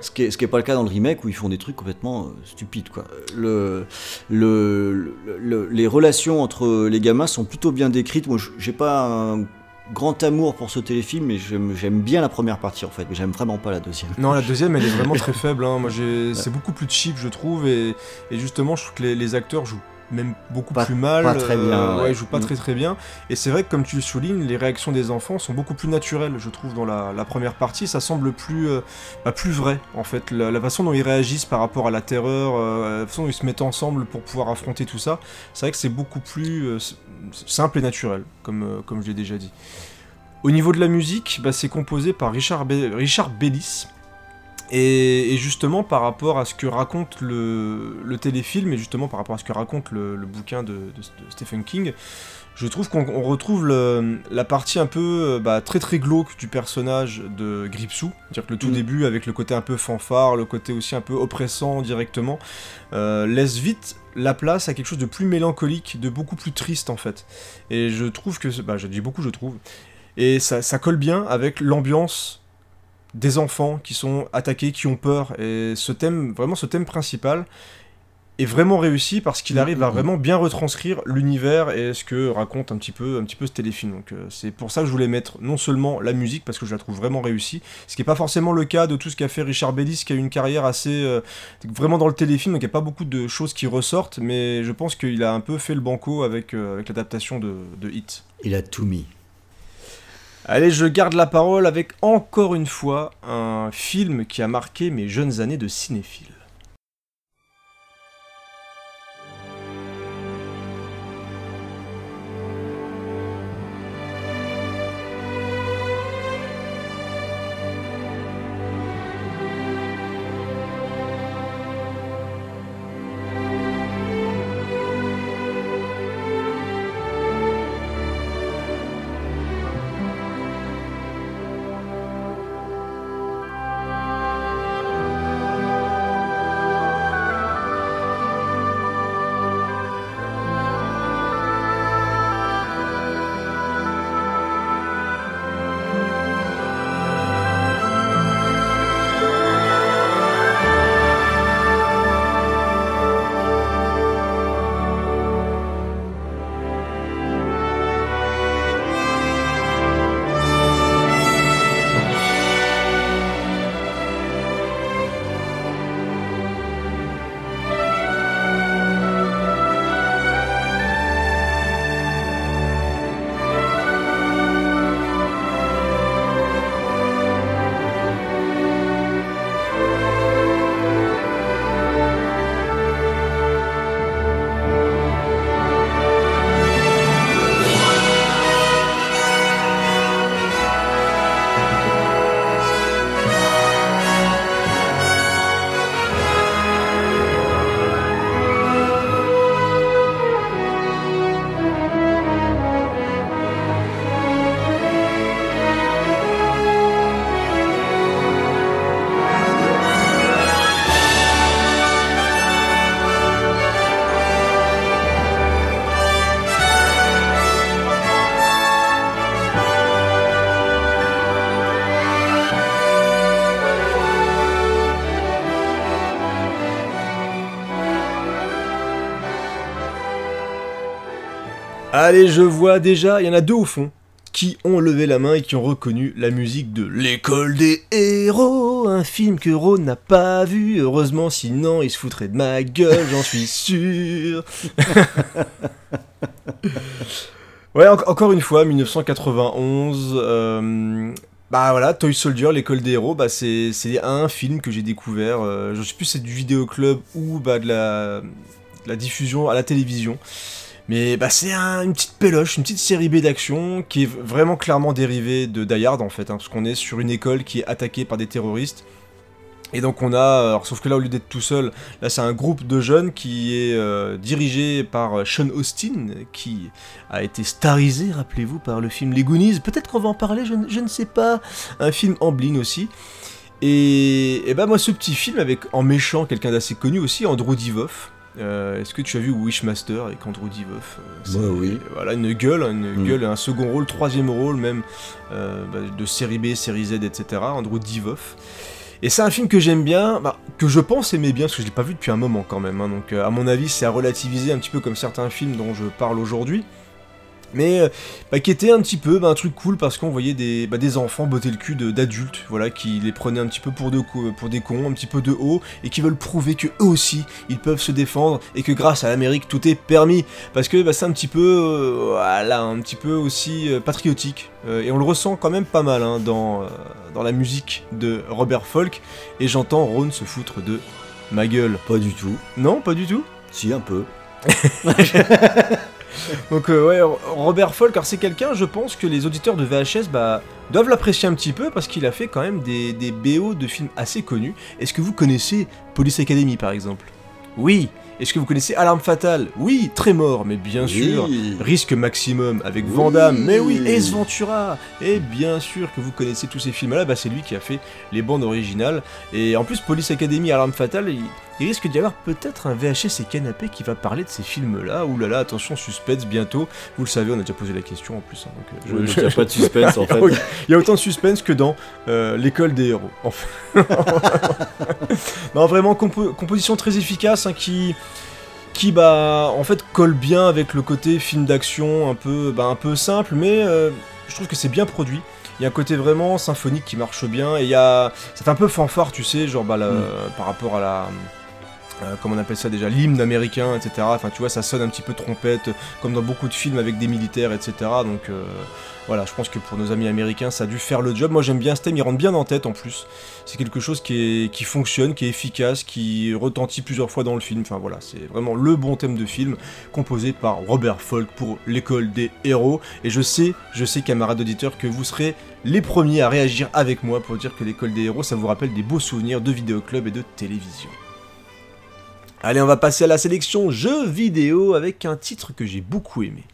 Ce qui n'est pas le cas dans le remake où ils font des trucs complètement euh, stupides. Quoi. Le, le, les relations entre les gamins sont plutôt bien décrites. Moi, j'ai pas un grand amour pour ce téléfilm, mais j'aime bien la première partie en fait, mais j'aime vraiment pas la deuxième. Non, la deuxième elle est vraiment [laughs] très faible. Hein. Moi, c'est beaucoup plus cheap, je trouve, et, et justement, je trouve que les, les acteurs jouent même beaucoup plus mal. Pas très bien. Euh, ouais, joue pas mm. très très bien. Et c'est vrai que comme tu le soulignes, les réactions des enfants sont beaucoup plus naturelles, je trouve, dans la, première partie. Ça semble plus, euh, bah, plus vrai, en fait. La, façon dont ils réagissent par rapport à la terreur, euh, la façon dont ils se mettent ensemble pour pouvoir affronter tout ça, c'est vrai que c'est beaucoup plus simple et naturel, comme, comme je l'ai déjà dit. Au niveau de la musique, bah, c'est composé par Richard, Richard Bellis. Et, justement, par rapport à ce que raconte le, téléfilm, et justement par rapport à ce que raconte le, bouquin de, Stephen King, je trouve qu'on retrouve la partie un peu euh, bah, très très glauque du personnage de Gripsou. C'est-à-dire que le tout mm. début, avec le côté un peu fanfare, le côté aussi un peu oppressant directement, euh, laisse vite la place à quelque chose de plus mélancolique, de beaucoup plus triste en fait. Et je trouve que, bah, je dis beaucoup, je trouve, et ça, ça colle bien avec l'ambiance des enfants qui sont attaqués, qui ont peur. Et ce thème, vraiment ce thème principal, est vraiment réussi parce qu'il arrive à mm-hmm. vraiment bien retranscrire l'univers et ce que raconte un petit peu, un petit peu ce téléfilm. Donc euh, c'est pour ça que je voulais mettre non seulement la musique parce que je la trouve vraiment réussie, ce qui n'est pas forcément le cas de tout ce qu'a fait Richard Bellis qui a une carrière assez euh, vraiment dans le téléfilm, donc il n'y a pas beaucoup de choses qui ressortent, mais je pense qu'il a un peu fait le banco avec, euh, avec l'adaptation de, de Hit. Il a tout mis. Allez, je garde la parole avec encore une fois un film qui a marqué mes jeunes années de cinéphile. Allez, je vois déjà, il y en a deux au fond qui ont levé la main et qui ont reconnu la musique de L'école des héros, un film que Ron n'a pas vu, heureusement, sinon il se foutrait de ma gueule, j'en suis sûr. [laughs] ouais, encore une fois, 1991, euh, bah voilà, Toy Soldier, l'école des héros, bah c'est un film que j'ai découvert, euh, je sais plus c'est du vidéoclub ou bah de la, de la diffusion à la télévision. Mais bah, c'est une petite péloche, une petite série B d'action qui est vraiment clairement dérivée de Die Hard en fait, hein, parce qu'on est sur une école qui est attaquée par des terroristes. Et donc on a, sauf que là au lieu d'être tout seul, là c'est un groupe de jeunes qui est euh, dirigé par euh, Sean Austin, qui a été starisé, rappelez-vous, par le film Les Goonies. Peut-être qu'on va en parler, je, ne sais pas. Un film en bling aussi. Et, et bah moi ce petit film avec en méchant quelqu'un d'assez connu aussi, Andrew Divoff, euh, est-ce que tu as vu Wishmaster avec Andrew Divoff euh, bah oui. Voilà, une gueule, une mm. gueule, un second rôle, troisième rôle même euh, bah, de série B, série Z, etc. Andrew Divoff. Et c'est un film que j'aime bien, bah, que je pense aimer bien, parce que je l'ai pas vu depuis un moment quand même. Hein. donc à mon avis, c'est à relativiser un petit peu comme certains films dont je parle aujourd'hui mais euh, bah, qui était un petit peu bah, un truc cool parce qu'on voyait des, bah, des enfants botter le cul d'adultes, voilà, qui les prenaient un petit peu pour, de, pour des cons, un petit peu de haut, et qui veulent prouver que eux aussi, ils peuvent se défendre, et que grâce à l'Amérique, tout est permis, parce que bah, c'est un petit peu, euh, voilà, un petit peu aussi euh, patriotique, et on le ressent quand même pas mal hein, dans, dans la musique de Robert Folk, et j'entends Ron se foutre de ma gueule. Pas du tout. Non, pas du tout? Si, un peu. [laughs] [laughs] Donc euh, ouais, Robert Folk, alors c'est quelqu'un, je pense que les auditeurs de VHS bah, doivent l'apprécier un petit peu parce qu'il a fait quand même des, des BO de films assez connus. Est-ce que vous connaissez Police Academy par exemple? Oui, est-ce que vous connaissez Alarme Fatale? Oui, très mort, mais bien sûr. Risque Maximum avec Vandame, mais oui, Ace Ventura. Et bien sûr que vous connaissez tous ces films-là, bah c'est lui qui a fait les bandes originales. Et en plus, Police Academy, Alarme Fatale, il, risque d'y avoir peut-être un VHS et canapé qui va parler de ces films-là. Ouh là là, attention, suspense bientôt. Vous le savez, on a déjà posé la question en plus. Hein, donc, euh, il n'y a pas de suspense en [laughs] fait. Il y a autant de suspense que dans euh, l'école des héros. Enfin. [laughs] non, vraiment, composition très efficace hein, qui qui bah en fait colle bien avec le côté film d'action un peu bah, un peu simple mais euh, je trouve que c'est bien produit il y a un côté vraiment symphonique qui marche bien et il y a ça fait un peu fanfare tu sais genre bah, mm. par rapport à la euh, comment on appelle ça déjà, l'hymne américain, etc. Enfin, tu vois, ça sonne un petit peu trompette, comme dans beaucoup de films avec des militaires, etc. Donc, euh, voilà, je pense que pour nos amis américains, ça a dû faire le job. Moi, j'aime bien ce thème, il rentre bien en tête en plus. C'est quelque chose qui, fonctionne, qui est efficace, qui retentit plusieurs fois dans le film. Enfin, voilà, c'est vraiment le bon thème de film, composé par Robert Folk pour l'école des héros. Et je sais, je sais, camarades auditeurs, que vous serez les premiers à réagir avec moi pour dire que l'école des héros, ça vous rappelle des beaux souvenirs de vidéoclub et de télévision. Allez, on va passer à la sélection jeux vidéo avec un titre que j'ai beaucoup aimé.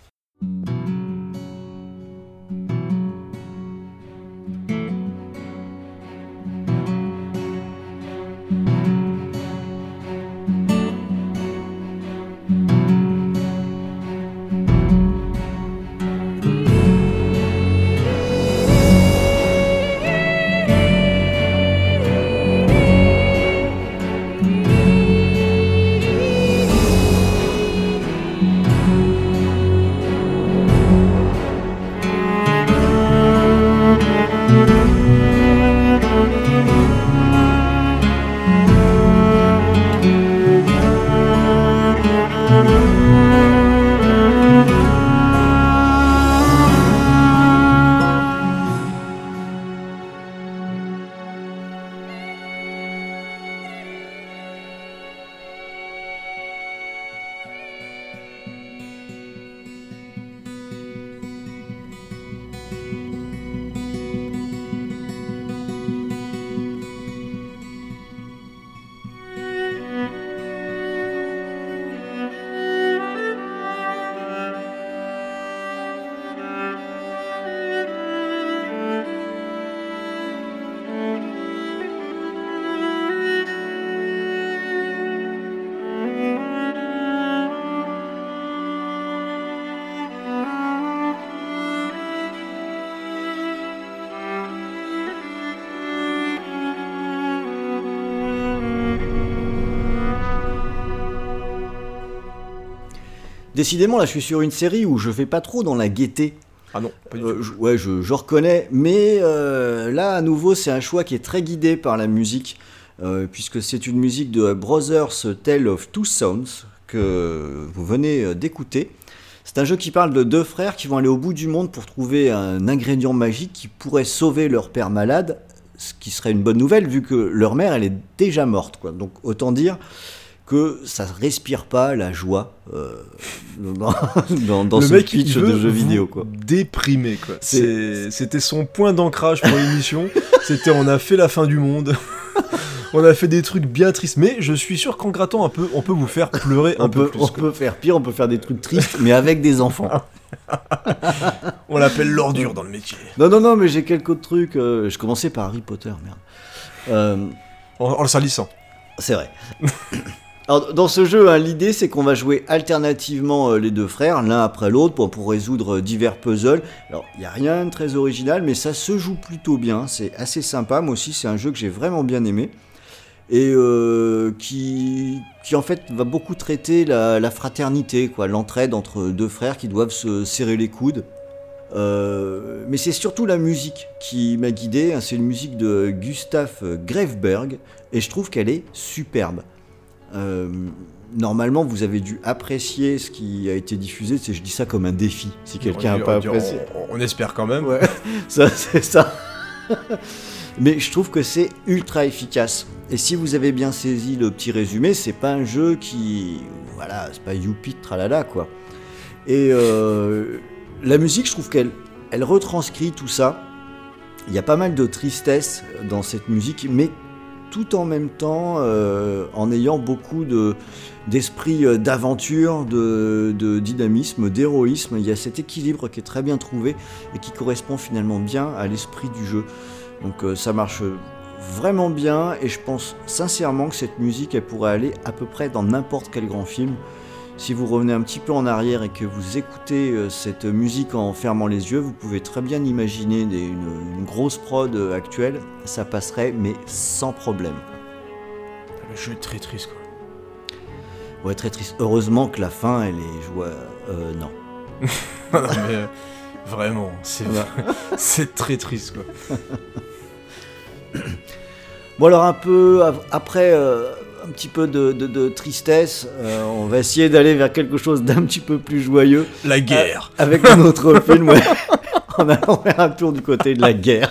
Décidément, là, je suis sur une série où je vais pas trop dans la gaieté. Ah non, pas du Euh, je- ouais, je, je reconnais, mais euh, là, à nouveau, c'est un choix qui est très guidé par la musique, euh, puisque c'est une musique de Brothers Tale of Two Sons que vous venez d'écouter. C'est un jeu qui parle de deux frères qui vont aller au bout du monde pour trouver un ingrédient magique qui pourrait sauver leur père malade, ce qui serait une bonne nouvelle vu que leur mère, elle est déjà morte. Quoi. Donc autant dire que ça respire pas la joie euh, dans, [laughs] dans, dans le ce mec, pitch de jeu vidéo. Quoi. Déprimer, quoi. C'était son point d'ancrage pour l'émission. [laughs] C'était on a fait la fin du monde. [laughs] on a fait des trucs bien tristes. Mais je suis sûr qu'en grattant un peu, on peut vous faire pleurer un On peu peut, plus. on quoi. peut faire pire, on peut faire des trucs tristes, mais avec des enfants. On l'appelle l'ordure dans le métier. Non, non, non, mais j'ai quelques autres trucs. euh, je commençais par Harry Potter, merde. Euh, En, en le salissant. c'est vrai. Alors, dans ce jeu, hein, l'idée c'est qu'on va jouer alternativement euh, les deux frères, l'un après l'autre, pour, pour résoudre euh, divers puzzles. Alors, il n'y a rien de très original, mais ça se joue plutôt bien. C'est assez sympa. Moi aussi, c'est un jeu que j'ai vraiment bien aimé. Et euh, qui, qui en fait va beaucoup traiter la, fraternité, quoi, l'entraide entre deux frères qui doivent se serrer les coudes. Mais c'est surtout la musique qui m'a guidé. hein. C'est une musique de Gustave Grefberg et je trouve qu'elle est superbe. Euh, normalement, vous avez dû apprécier ce qui a été diffusé. C'est, je dis ça comme un défi. Si quelqu'un On n'a pas dit- apprécié, On, on espère quand même. Ouais, [laughs] ça c'est ça. [laughs] Mais je trouve que c'est ultra efficace. Et si vous avez bien saisi le petit résumé, c'est pas un jeu qui. Voilà, c'est pas youpi tralala quoi. Et euh, la musique, je trouve qu'elle elle retranscrit tout ça. Il y a pas mal de tristesse dans cette musique, mais tout en même temps euh, en ayant beaucoup de d'esprit euh, d'aventure, de, de dynamisme, d'héroïsme. Il y a cet équilibre qui est très bien trouvé et qui correspond finalement bien à l'esprit du jeu. Donc euh, ça marche vraiment bien et je pense sincèrement que cette musique elle pourrait aller à peu près dans n'importe quel grand film. Si vous revenez un petit peu en arrière et que vous écoutez euh, cette musique en fermant les yeux, vous pouvez très bien imaginer des- une, une grosse prod euh, actuelle, ça passerait mais sans problème. Le jeu est très triste, quoi. Ouais, très triste. Heureusement que la fin elle est joie. Euh, [laughs] non. Mais euh, vraiment, c'est [laughs] c'est très triste, quoi. Bon alors un peu après euh, un petit peu de, de- de tristesse, euh, on va essayer d'aller vers quelque chose d'un petit peu plus joyeux La guerre. avec un autre film. Ouais. [laughs] On allant faire un tour du côté de la guerre.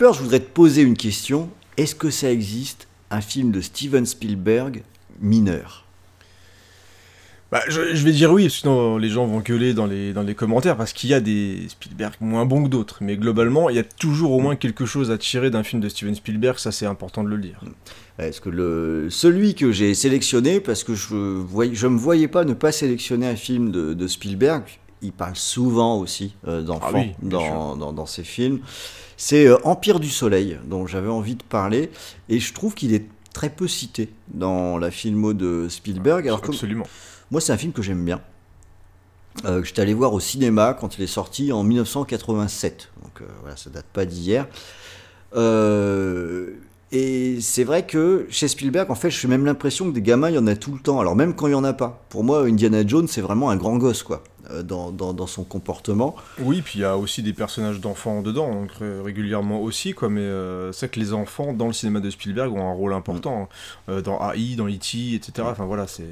Je voudrais te poser une question. Est-ce que ça existe un film de Steven Spielberg mineur? Bah, je, je vais dire oui, sinon les gens vont gueuler dans les, dans les commentaires parce qu'il y a des Spielberg moins bons que d'autres. Mais globalement, il y a toujours au moins quelque chose à tirer d'un film de Steven Spielberg, ça c'est important de le dire. Est-ce que le celui que j'ai sélectionné, parce que je voyais, je me voyais pas ne pas sélectionner un film de, de Spielberg, il parle souvent aussi euh, d'enfants Ah oui, dans, dans, dans ses films. C'est euh, Empire du Soleil dont j'avais envie de parler, et je trouve qu'il est très peu cité dans la filmo de Spielberg. Alors comme- Absolument. Moi, c'est un film que j'aime bien. Euh, que j'étais allé voir au cinéma quand il est sorti en 1987. Donc voilà, ça date pas d'hier. Euh, et c'est vrai que chez Spielberg, en fait, j'ai même l'impression que des gamins, il y en a tout le temps. Alors même quand il y en a pas. Pour moi, Indiana Jones, c'est vraiment un grand gosse, quoi, euh, dans, dans- dans son comportement. Oui, puis il y a aussi des personnages d'enfants dedans, donc ré- régulièrement aussi, quoi. Mais euh, c'est vrai que les enfants dans le cinéma de Spielberg ont un rôle important. hein. Euh, dans AI, dans E.T., etc. Enfin voilà, c'est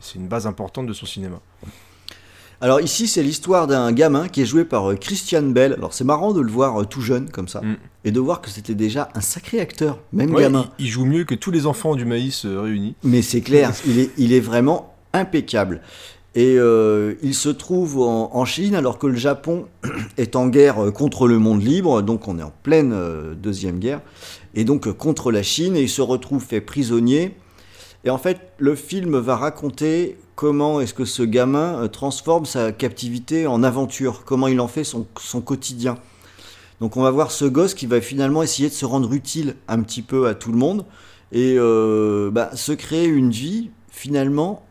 c'est une base importante de son cinéma. Alors ici, c'est l'histoire d'un gamin qui est joué par euh, Christian Bell. Alors c'est marrant de le voir euh, tout jeune comme ça, Mm. et de voir que c'était déjà un sacré acteur, même Ouais, gamin. il, il joue mieux que tous les enfants du maïs euh, réunis. Mais c'est clair, il est, il est vraiment impeccable. Et euh, il se trouve en, en Chine alors que le Japon [clears throat] est en guerre contre le monde libre, donc on est en pleine euh, deuxième guerre, et donc contre la Chine, et il se retrouve fait prisonnier. Et en fait, le film va raconter comment est-ce que ce gamin euh, transforme sa captivité en aventure, comment il en fait son, quotidien? Donc on va voir ce gosse qui va finalement essayer de se rendre utile un petit peu à tout le monde et euh, bah, se créer une vie finalement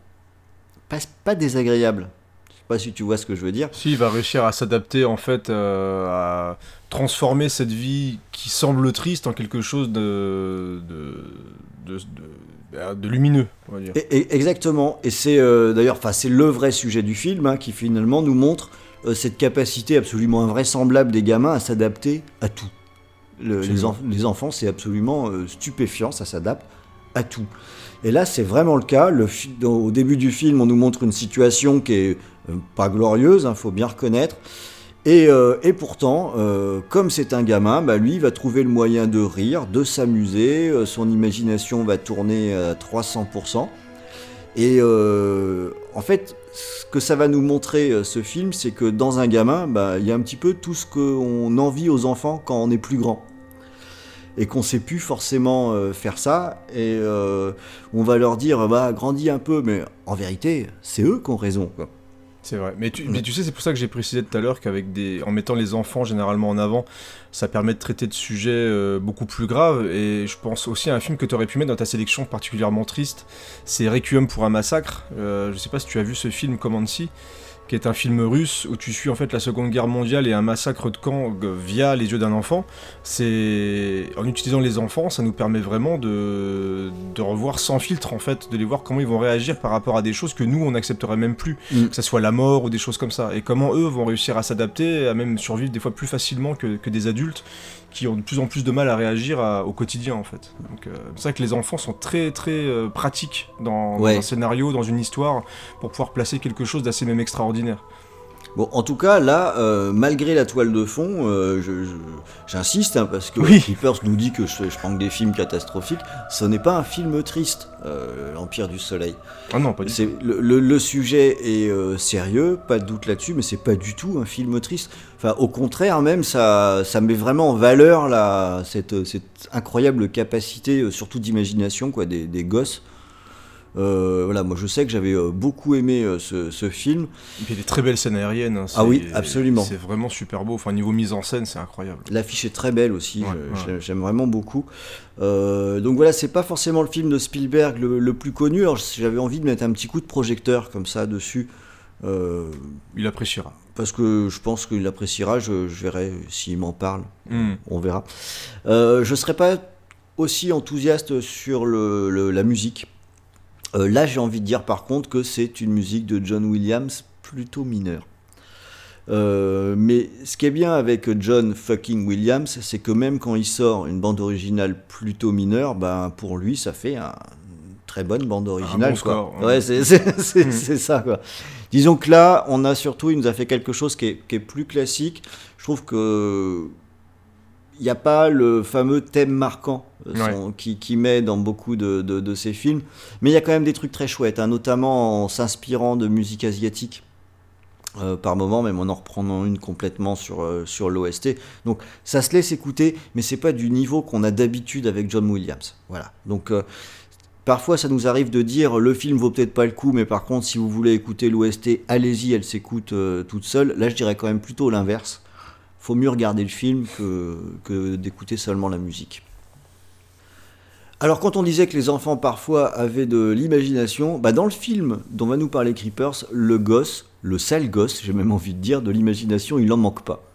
pas, pas désagréable. Je sais pas si tu vois ce que je veux dire. Si, il va réussir à s'adapter, en fait, euh, à transformer cette vie qui semble triste en quelque chose de- de lumineux, on va dire. Et- et- exactement. Et c'est euh, d'ailleurs, enfin, c'est le vrai sujet du film hein, qui finalement nous montre euh, cette capacité absolument invraisemblable des gamins à s'adapter à tout. Le- les, Absolument. enf- les enfants, c'est absolument euh, stupéfiant, ça s'adapte à tout. Et là, c'est vraiment le cas. Le au début du film, on nous montre une situation qui est euh, pas glorieuse, il faut bien reconnaître. Et, euh, et pourtant, euh, comme c'est un gamin, bah, lui, va trouver le moyen de rire, de s'amuser, euh, son imagination va tourner à 300%. Et en fait, ce que ça va nous montrer, ce film, c'est que dans un gamin, bah, il y a un petit peu tout ce qu'on envie aux enfants quand on est plus grand. Et qu'on sait plus forcément faire ça. Et on va leur dire, bah, grandis un peu. Mais en vérité, c'est eux qui ont raison. C'est vrai. Mais tu, mais tu sais, c'est pour ça que j'ai précisé tout à l'heure qu'avec des, en mettant les enfants généralement en avant, ça permet de traiter de sujets euh, beaucoup plus graves. Et je pense aussi à un film que tu aurais pu mettre dans ta sélection particulièrement triste. C'est Requiem pour un massacre. Euh, je sais pas si tu as vu ce film Comanche qui est un film russe où tu suis en fait la Seconde Guerre mondiale et un massacre de camp euh, via les yeux d'un enfant. C'est en utilisant les enfants, ça nous permet vraiment de, de revoir sans filtre en fait, de les voir comment ils vont réagir par rapport à des choses que nous on n'accepterait même plus, Mm. que ce soit la mort ou des choses comme ça, et comment eux vont réussir à s'adapter, à même survivre des fois plus facilement que, que des adultes qui ont de plus en plus de mal à réagir à- au quotidien en fait. Donc euh, c'est vrai que les enfants sont très très euh, pratiques dans, un scénario, dans une histoire, pour pouvoir placer quelque chose d'assez même extraordinaire. Bon, en tout cas, là, euh, malgré la toile de fond, euh, j'insiste, hein, parce que Oui. Nous dit que je, je prends que des films catastrophiques. Ce n'est pas un film triste, euh, L'Empire du Soleil. Ah non, pas du tout. Le, le- le sujet est euh, sérieux, pas de doute là-dessus, mais c'est pas du tout un film triste. Enfin, au contraire, même ça, ça met vraiment en valeur la, cette, cette incroyable capacité, surtout d'imagination, quoi, des, des gosses. Euh, voilà, moi je sais que j'avais euh, beaucoup aimé euh, ce, ce film. Et puis il y a des très belles scènes aériennes. hein, Ah oui, absolument. C'est vraiment super beau. Enfin, niveau mise en scène, c'est incroyable. L'affiche est très belle aussi, Ouais, je- ouais. j'aime- vraiment beaucoup. Euh, donc voilà, c'est pas forcément le film de Spielberg le, le plus connu. Alors j'avais envie de mettre un petit coup de projecteur comme ça dessus. Euh, Il appréciera. parce que je pense qu'il appréciera, je, je verrai s'il m'en parle, Hmm. on verra. Euh, je serais pas aussi enthousiaste sur le, le- la musique. Euh, là, j'ai envie de dire par contre que c'est une musique de John Williams plutôt mineure. Euh, mais ce qui est bien avec John fucking Williams, c'est que même quand il sort une bande originale plutôt mineure, ben pour lui, ça fait un- une très bonne bande originale. bon quoi. score, ouais. Ouais, [laughs] c'est ça. Quoi. Disons que là, on a surtout, il nous a fait quelque chose qui est, qui est plus classique. Je trouve que il n'y a pas le fameux thème marquant euh, Ouais. qui, qui met dans beaucoup de, de, de ses films, mais il y a quand même des trucs très chouettes, hein, notamment en s'inspirant de musique asiatique. euh, par moment, même en en reprenant une complètement sur, euh, sur l'OST. Donc ça se laisse écouter, mais c'est pas du niveau qu'on a d'habitude avec John Williams. Voilà. Donc euh, parfois ça nous arrive de dire le film vaut peut-être pas le coup, mais par contre si vous voulez écouter l'OST, allez-y, elle s'écoute toute seule. Là je dirais quand même plutôt l'inverse. Faut mieux regarder le film que, d'écouter seulement la musique. Alors quand on disait que les enfants parfois avaient de l'imagination, bah dans le film dont va nous parler Creepers, le gosse, le sale gosse, j'ai même envie de dire, de l'imagination, il n'en manque pas.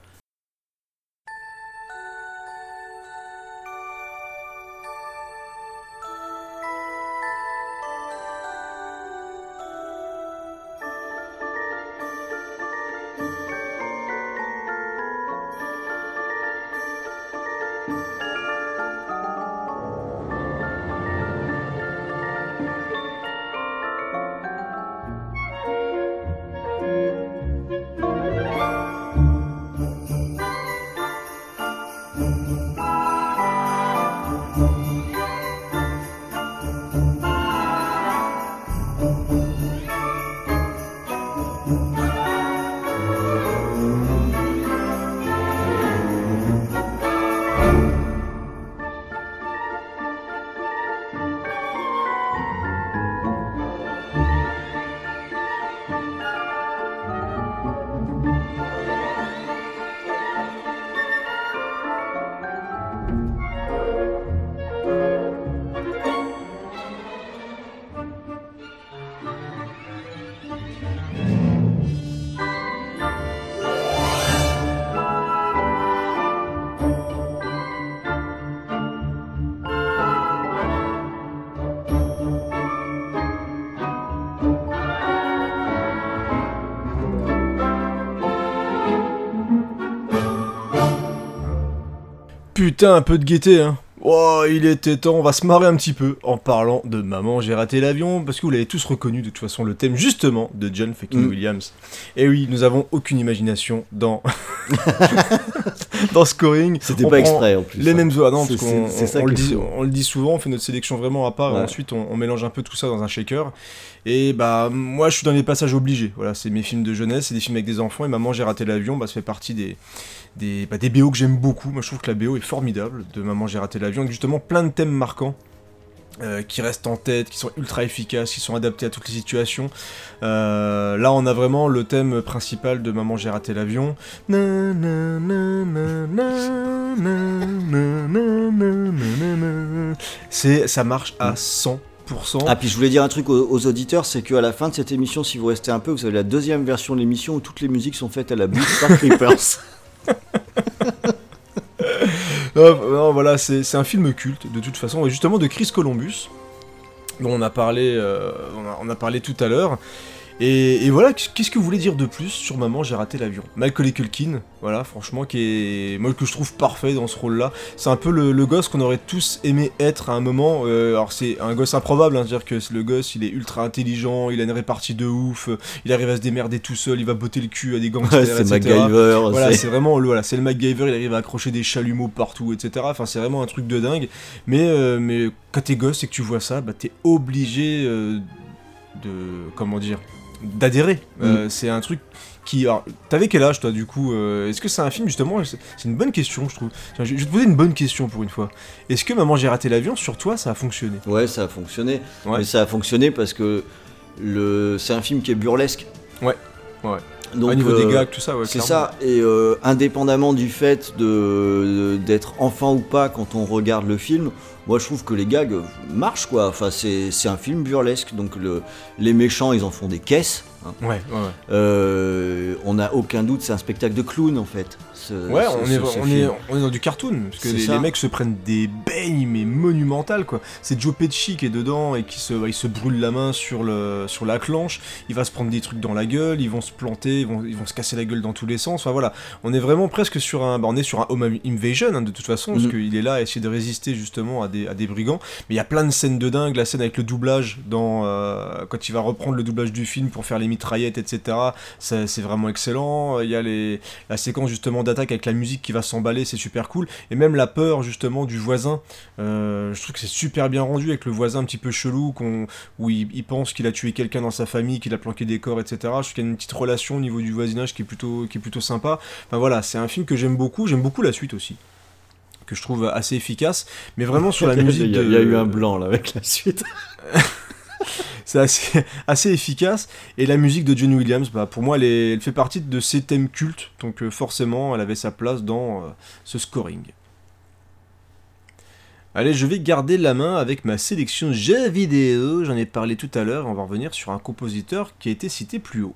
Putain, un peu de gaieté, hein. Oh, il était temps, on va se marrer un petit peu en parlant de Maman, j'ai raté l'avion, parce que vous l'avez tous reconnu de toute façon le thème justement de John fucking Mm. Williams. Et oui, nous avons aucune imagination dans [laughs] dans Scoring. C'était pas exprès en plus. Les hein. mêmes ah non, parce qu'on on- on le dit, fou. on le dit souvent, on fait notre sélection vraiment à part, et ensuite on mélange un peu tout ça dans un shaker. Et bah moi je suis dans les passages obligés. Voilà, c'est mes films de jeunesse, c'est des films avec des enfants. Et maman j'ai raté l'avion, bah ça fait partie des des, des BO que j'aime beaucoup. Moi je trouve que la BO est formidable de maman j'ai raté l'avion, avec justement plein de thèmes marquants. Qui restent en tête, qui sont ultra efficaces, qui sont adaptés à toutes les situations. Là, on a vraiment le thème principal de Maman j'ai raté l'avion. C'est, ça marche à 100 ah puis je voulais dire un truc aux, aux auditeurs, c'est qu'à la fin de cette émission, si vous restez un peu, vous avez la deuxième version de l'émission où toutes les musiques sont faites à la bouche par [laughs] Creepers. [laughs] Non, non, voilà, c'est un film culte de toute façon, et justement de Chris Columbus, dont on a parlé, euh, on, a, on a parlé tout à l'heure. Et, et voilà, qu'est-ce que vous voulez dire de plus sur Maman, j'ai raté l'avion? Michael Culkin, voilà, franchement, qui est. Moi, que je trouve parfait dans ce rôle-là. C'est un peu le, le gosse qu'on aurait tous aimé être à un moment. euh, alors, c'est un gosse improbable, hein, c'est-à-dire que le gosse, il est ultra intelligent, il a une répartie de ouf, euh, il arrive à se démerder tout seul, il va botter le cul à des gangsters, Ouais, c'est etc. MacGyver. Voilà, c'est- c'est vraiment le, voilà, c'est le MacGyver, il arrive à accrocher des chalumeaux partout, etc. Enfin, c'est vraiment un truc de dingue. Mais, euh, mais quand t'es gosse et que tu vois ça, bah, t'es obligé euh, de. Comment dire D'adhérer. Euh, c'est un truc qui. Alors, t'avais quel âge, toi, du coup euh, Est-ce que c'est un film, justement C'est une bonne question, je trouve. Je vais te poser une bonne question pour une fois. Est-ce que Maman, j'ai raté l'avion, sur toi, ça a fonctionné? Ouais, ça a fonctionné. Ouais. Mais ça a fonctionné parce que le... c'est un film qui est burlesque. Ouais, ouais. Donc, Au niveau euh, des gags, tout ça, ouais. C'est ça, et euh, indépendamment du fait de d'être enfant ou pas quand on regarde le film, moi je trouve que les gags marchent quoi. Enfin, c'est c'est un film burlesque, donc le, les méchants ils en font des caisses. hein. Ouais, ouais, ouais. Euh, on n'a aucun doute, c'est un spectacle de clown en fait. Ce- Ouais, ce- on, ce- est, ce on, film. est, on est dans du cartoon, parce que les, mecs se prennent des beignes, mais monumentales, quoi. C'est Joe Pesci qui est dedans et qui se, il se brûle la main sur, le, sur la clenche, il va se prendre des trucs dans la gueule, ils vont se planter, ils vont, ils vont se casser la gueule dans tous les sens, enfin voilà. On est vraiment presque sur un... bah, on est sur un home invasion, hein, de toute façon, parce Mhm. qu'il est là à essayer de résister justement à des, à des brigands, mais il y a plein de scènes de dingue, la scène avec le doublage, dans, euh, quand il va reprendre le doublage du film pour faire les mitraillettes, etc., c'est vraiment excellent, il y a les la séquence justement d'attaque avec la musique qui va s'emballer, c'est super cool. Et même la peur justement du voisin, euh, je trouve que c'est super bien rendu avec le voisin un petit peu chelou, qu'on, où il, il pense qu'il a tué quelqu'un dans sa famille, qu'il a planqué des corps, etc. Je trouve qu'il y a une petite relation au niveau du voisinage qui est plutôt, qui est plutôt sympa. Enfin voilà, c'est un film que j'aime beaucoup, j'aime beaucoup la suite aussi que je trouve assez efficace, mais vraiment sur la musique [laughs] il, y a, de... il y a eu un blanc là avec la suite. [laughs] [laughs] c'est assez, efficace. Et la musique de John Williams, bah, pour moi, elle fait partie de ces thèmes cultes. Donc euh, forcément, elle avait sa place dans euh, ce scoring. Allez, je vais garder la main avec ma sélection jeux vidéo, j'en ai parlé tout à l'heure, on va revenir sur un compositeur qui a été cité plus haut.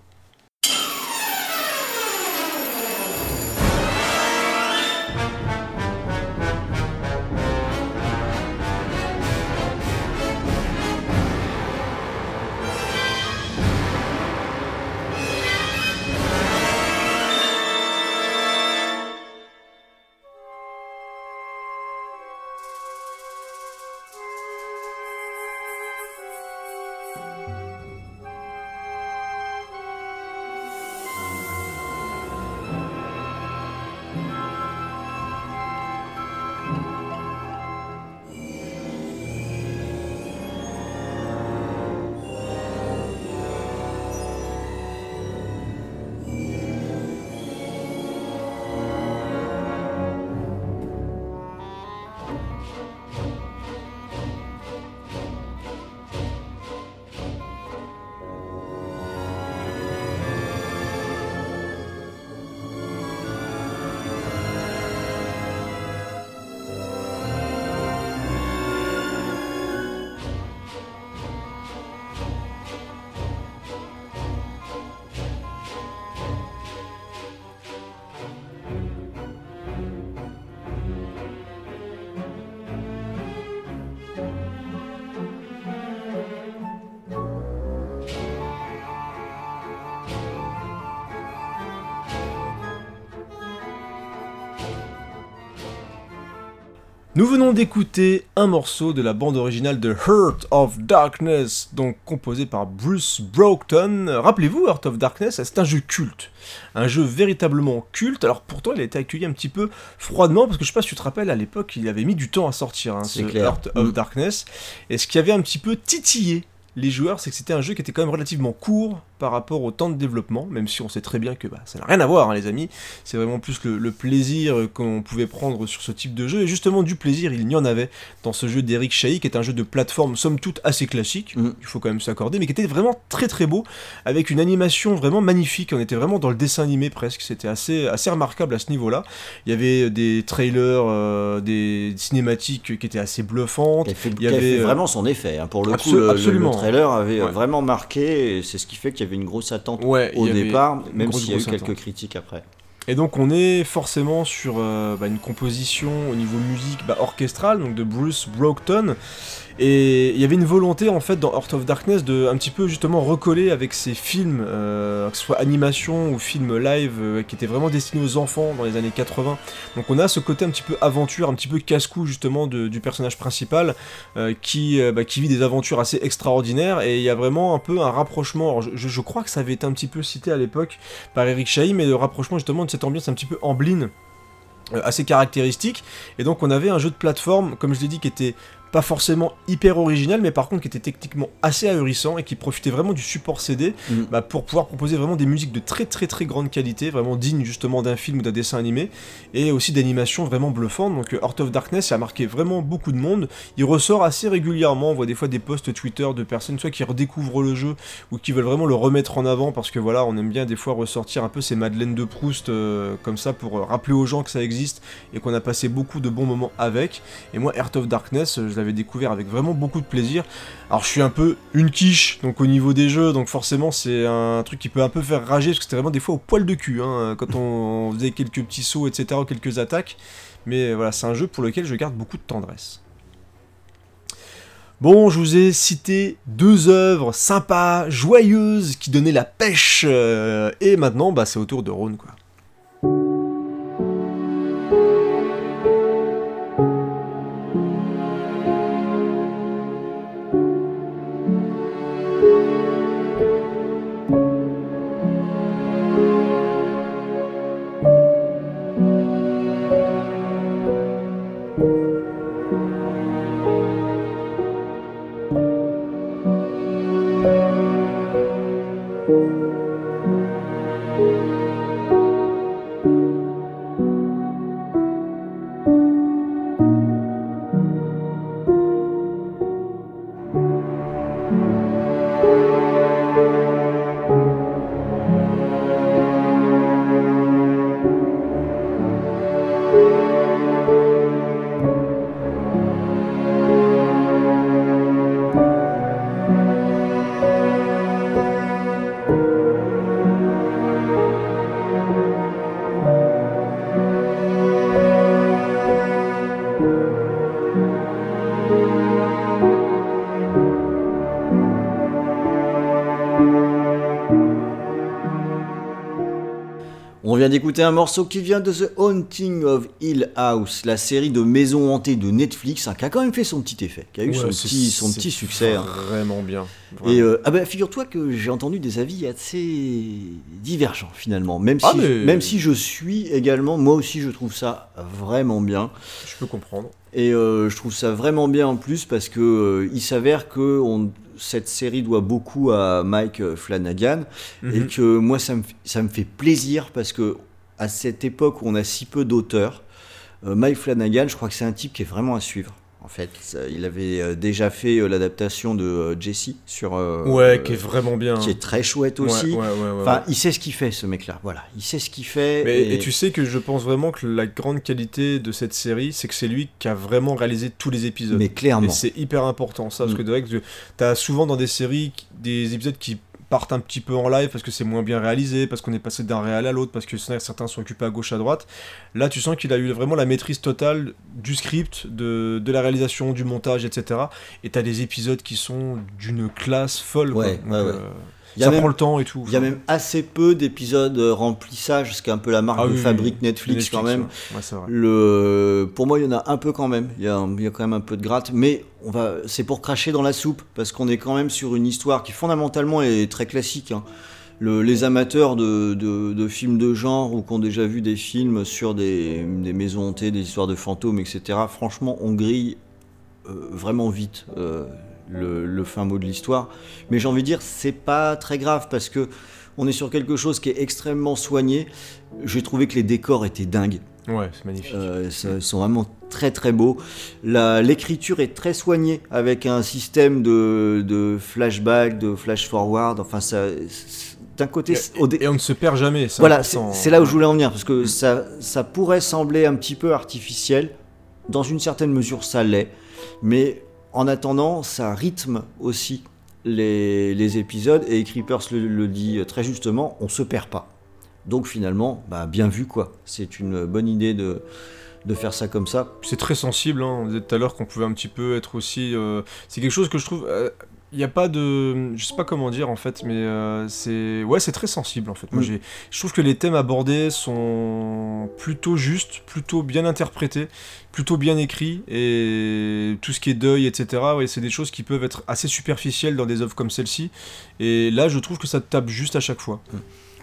Nous venons d'écouter un morceau de la bande originale de Heart of Darkness, donc composé par Bruce Brockton. Rappelez-vous, Heart of Darkness, c'est un jeu culte. Un jeu véritablement culte. Alors pourtant, il a été accueilli un petit peu froidement, parce que je sais pas si tu te rappelles, à l'époque, il avait mis du temps à sortir, hein, ce Heart of mm. Darkness. Et ce qui avait un petit peu titillé les joueurs, c'est que c'était un jeu qui était quand même relativement court par rapport au temps de développement, même si on sait très bien que bah, ça n'a rien à voir, hein, les amis. C'est vraiment plus le, plaisir qu'on pouvait prendre sur ce type de jeu. Et justement, du plaisir, il y en avait dans ce jeu d'Eric Chahi, qui est un jeu de plateforme, somme toute, assez classique, mm. il faut quand même s'accorder, mais qui était vraiment très très beau, avec une animation vraiment magnifique. On était vraiment dans le dessin animé presque. C'était assez, assez remarquable à ce niveau-là. Il y avait des trailers, euh, des cinématiques qui étaient assez bluffantes. il y avait vraiment son effet. Hein. Pour le coup, absolument. le, trailer avait vraiment marqué, et c'est ce qui fait qu'il y avait une grosse attente au départ, même s'il y a eu quelques critiques après. Et donc on est forcément sur euh, bah, une composition au niveau musique bah, orchestrale, donc de Bruce Brockton, et il y avait une volonté en fait dans Heart of Darkness de un petit peu justement recoller avec ces films, euh, que ce soit animation ou film live, euh, qui étaient vraiment destinés aux enfants dans les années 80. Donc on a ce côté un petit peu aventure, un petit peu casse-cou justement du personnage principal euh, qui, bah, qui vit des aventures assez extraordinaires et il y a vraiment un peu un rapprochement. je, crois que ça avait été un petit peu cité à l'époque par Eric Chahi, mais le rapprochement justement de cette ambiance un petit peu ambline assez caractéristique et donc on avait un jeu de plateforme comme je l'ai dit qui était pas forcément hyper original, mais par contre qui était techniquement assez ahurissant et qui profitait vraiment du support CD mm. bah, pour pouvoir proposer vraiment des musiques de très très très grande qualité, vraiment dignes justement d'un film ou d'un dessin animé, et aussi d'animations vraiment bluffantes. Donc euh, Heart of Darkness a marqué vraiment beaucoup de monde. Il ressort assez régulièrement, on voit des fois des posts Twitter de personnes soit qui redécouvrent le jeu ou qui veulent vraiment le remettre en avant parce que voilà, on aime bien des fois ressortir un peu ces Madeleines de Proust euh, comme ça pour euh, rappeler aux gens que ça existe et qu'on a passé beaucoup de bons moments avec. Et moi, Heart of Darkness, je l'avais découvert avec vraiment beaucoup de plaisir. Alors je suis un peu une quiche donc au niveau des jeux, donc forcément c'est un truc qui peut un peu faire rager parce que c'était vraiment des fois au poil de cul hein, quand on faisait quelques petits sauts, etc., quelques attaques. Mais voilà, c'est un jeu pour lequel je garde beaucoup de tendresse. Bon, je vous ai cité deux œuvres sympas, joyeuses, qui donnaient la pêche, euh, et maintenant, bah, c'est au tour de Rhône, quoi. Vient d'écouter un morceau qui vient de The Haunting of Hill House, la série de maisons hantées de Netflix, hein, qui a quand même fait son petit effet, qui a eu son, petit, son succès. hein. Vraiment bien. Et euh, ah bah, figure-toi que j'ai entendu des avis assez divergents finalement, même si, Ah, mais- même si je suis également, moi aussi je trouve ça vraiment bien. Je peux comprendre. Et euh, je trouve ça vraiment bien en plus parce que euh, il s'avère que on- cette série doit beaucoup à Mike Flanagan et Mhm. que moi ça me, ça me fait plaisir parce que à cette époque où on a si peu d'auteurs, euh, Mike Flanagan, je crois que c'est un type qui est vraiment à suivre. En fait, il avait euh, déjà fait euh, l'adaptation de euh, Jesse sur Ouais, euh, qui est vraiment bien. qui est très chouette aussi. ouais, ouais, ouais, Enfin, il sait ce qu'il fait, ce mec-là. Voilà, il sait ce qu'il fait. Mais- et- et... tu sais que je pense vraiment que la grande qualité de cette série, c'est que c'est lui qui a vraiment réalisé tous les épisodes. mais clairement. Et c'est hyper important ça, parce Mm. que de vrai que t'as souvent dans des séries des épisodes qui partent un petit peu en live parce que c'est moins bien réalisé, parce qu'on est passé d'un réel à l'autre, parce que certains sont occupés à gauche à droite. Là, tu sens qu'il a eu vraiment la maîtrise totale du script, de, de la réalisation, du montage, etc. Et t'as des épisodes qui sont d'une classe folle. quoi. Ouais, Donc, ouais, ouais. euh, y a ça même- prend le temps et tout. Il y a même assez peu d'épisodes euh, remplissage, ce qui est un peu la marque Ah de oui, fabrique oui, Netflix, quand même. Ouais, Ouais, c'est vrai. Le, pour moi, il y en a un peu quand même. Il y a, il y a quand même un peu de gratte, mais on va, c'est pour cracher dans la soupe parce qu'on est quand même sur une histoire qui fondamentalement est très classique. hein. Le- les amateurs de, de- de films de genre ou qui ont déjà vu des films sur des, des maisons hantées, des histoires de fantômes, etc. Franchement, on grille euh, vraiment vite euh, le, le fin mot de l'histoire. Mais j'ai envie de dire, c'est pas très grave parce que on est sur quelque chose qui est extrêmement soigné. J'ai trouvé que les décors étaient dingues. Ouais, c'est magnifique. Euh, ça- ils sont vraiment très très beaux. L'écriture est très soignée avec un système de, de flashback, de flash forward. Enfin, ça, d'un côté, Et, et on ne se perd jamais. c'est voilà, c'est là où je voulais en venir parce que ça, ça pourrait sembler un petit peu artificiel. Dans une certaine mesure, ça l'est, mais en attendant, ça rythme aussi les, épisodes et Creepers le, dit très justement, on se perd pas. Donc finalement, bah, bien vu quoi. C'est une bonne idée de, faire ça comme ça. C'est très sensible, hein. on disait tout à l'heure qu'on pouvait un petit peu être aussi... euh, C'est quelque chose que je trouve... Il n'y a pas de... Je sais pas comment dire en fait, mais euh, c'est... Ouais, c'est très sensible en fait. Moi, Mm. j'ai... Je trouve que les thèmes abordés sont plutôt justes, plutôt bien interprétés, plutôt bien écrits, et tout ce qui est deuil, etc., ouais, c'est des choses qui peuvent être assez superficielles dans des œuvres comme celle-ci, et là, je trouve que ça tape juste à chaque fois.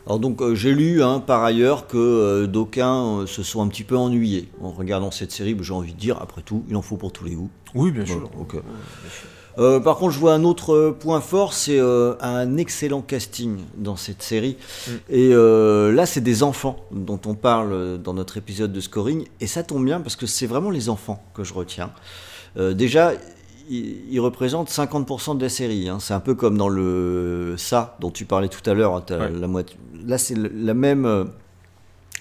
Alors donc euh, j'ai lu hein, par ailleurs que euh, d'aucuns euh, se sont un petit peu ennuyés en regardant cette série. J'ai envie de dire, après tout, il en faut pour tous les goûts. Oui, bien sûr. ok. Ouais, bien sûr. Euh, par contre, je vois un autre euh, point fort, c'est euh, un excellent casting dans cette série. Mm. Et euh, là, c'est des enfants dont on parle dans notre épisode de scoring. Et ça tombe bien parce que c'est vraiment les enfants que je retiens. Déjà, ils, représentent 50% de la série. hein. C'est un peu comme dans le ça dont tu parlais tout à l'heure. hein, t'as Ouais. la moitié. Là, c'est la même,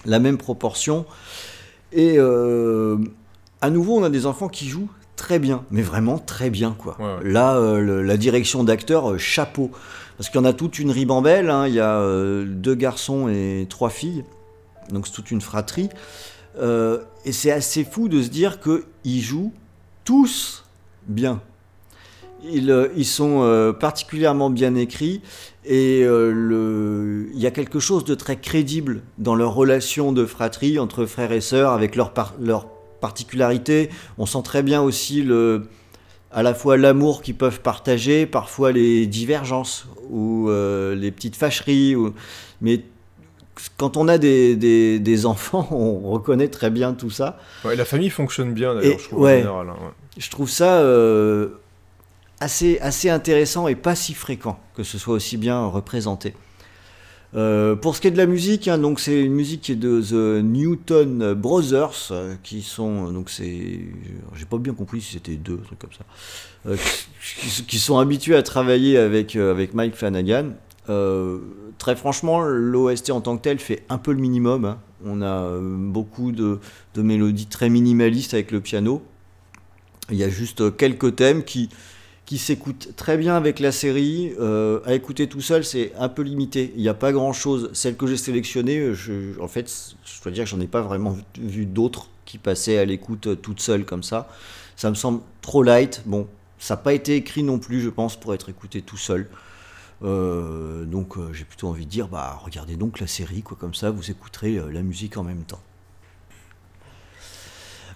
la même proportion. Et à nouveau, on a des enfants qui jouent très bien, mais vraiment très bien quoi. Ouais, ouais. Là, euh, le- la direction d'acteur, euh, chapeau, parce qu'il y en a toute une ribambelle. hein. Il y a euh, deux garçons et trois filles, donc c'est toute une fratrie. Euh, et c'est assez fou de se dire que ils jouent tous bien. Ils, euh, ils sont euh, particulièrement bien écrits et euh, le- il y a quelque chose de très crédible dans leur relation de fratrie entre frères et sœurs avec leurs par- leurs particularités. On sent très bien aussi le, à la fois l'amour qu'ils peuvent partager, parfois les divergences ou euh, les petites fâcheries. ou- Mais quand on a des, des- des [laughs] enfants, on reconnaît très bien tout ça. Ouais, la famille fonctionne bien d'ailleurs, je trouve, ouais. en général. hein, ouais. Je trouve ça euh, assez, assez intéressant et pas si fréquent que ce soit aussi bien représenté. Euh, pour ce qui est de la musique, hein, donc c'est une musique qui est de The Newton Brothers, euh, qui sont donc c'est, j'ai pas bien compris si c'était deux trucs comme ça, euh, qui, sont habitués à travailler avec euh, avec Mike Flanagan. Euh, très franchement, l'OST en tant que tel fait un peu le minimum. hein. On a euh, beaucoup de, de mélodies très minimalistes avec le piano. Il y a juste euh, quelques thèmes qui, qui s'écoutent très bien avec la série. Euh, à écouter tout seul, c'est un peu limité. Il n'y a pas grand chose. Celles que j'ai sélectionnées, je, en fait, je dois dire que j'en ai pas vraiment vu, d'autres qui passaient à l'écoute euh, toutes seules comme ça. Ça me semble trop light. Bon, ça n'a pas été écrit non plus, je pense, pour être écouté tout seul. Euh, donc euh, j'ai plutôt envie de dire, bah regardez donc la série, quoi, comme ça vous écouterez euh, la musique en même temps.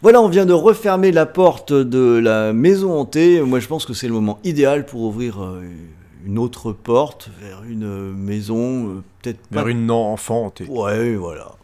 Voilà, on vient de refermer la porte de la maison hantée. Moi je pense que c'est le moment idéal pour ouvrir euh, une autre porte vers une maison, euh, peut-être pas Vers une enfant hantée. Ouais, voilà.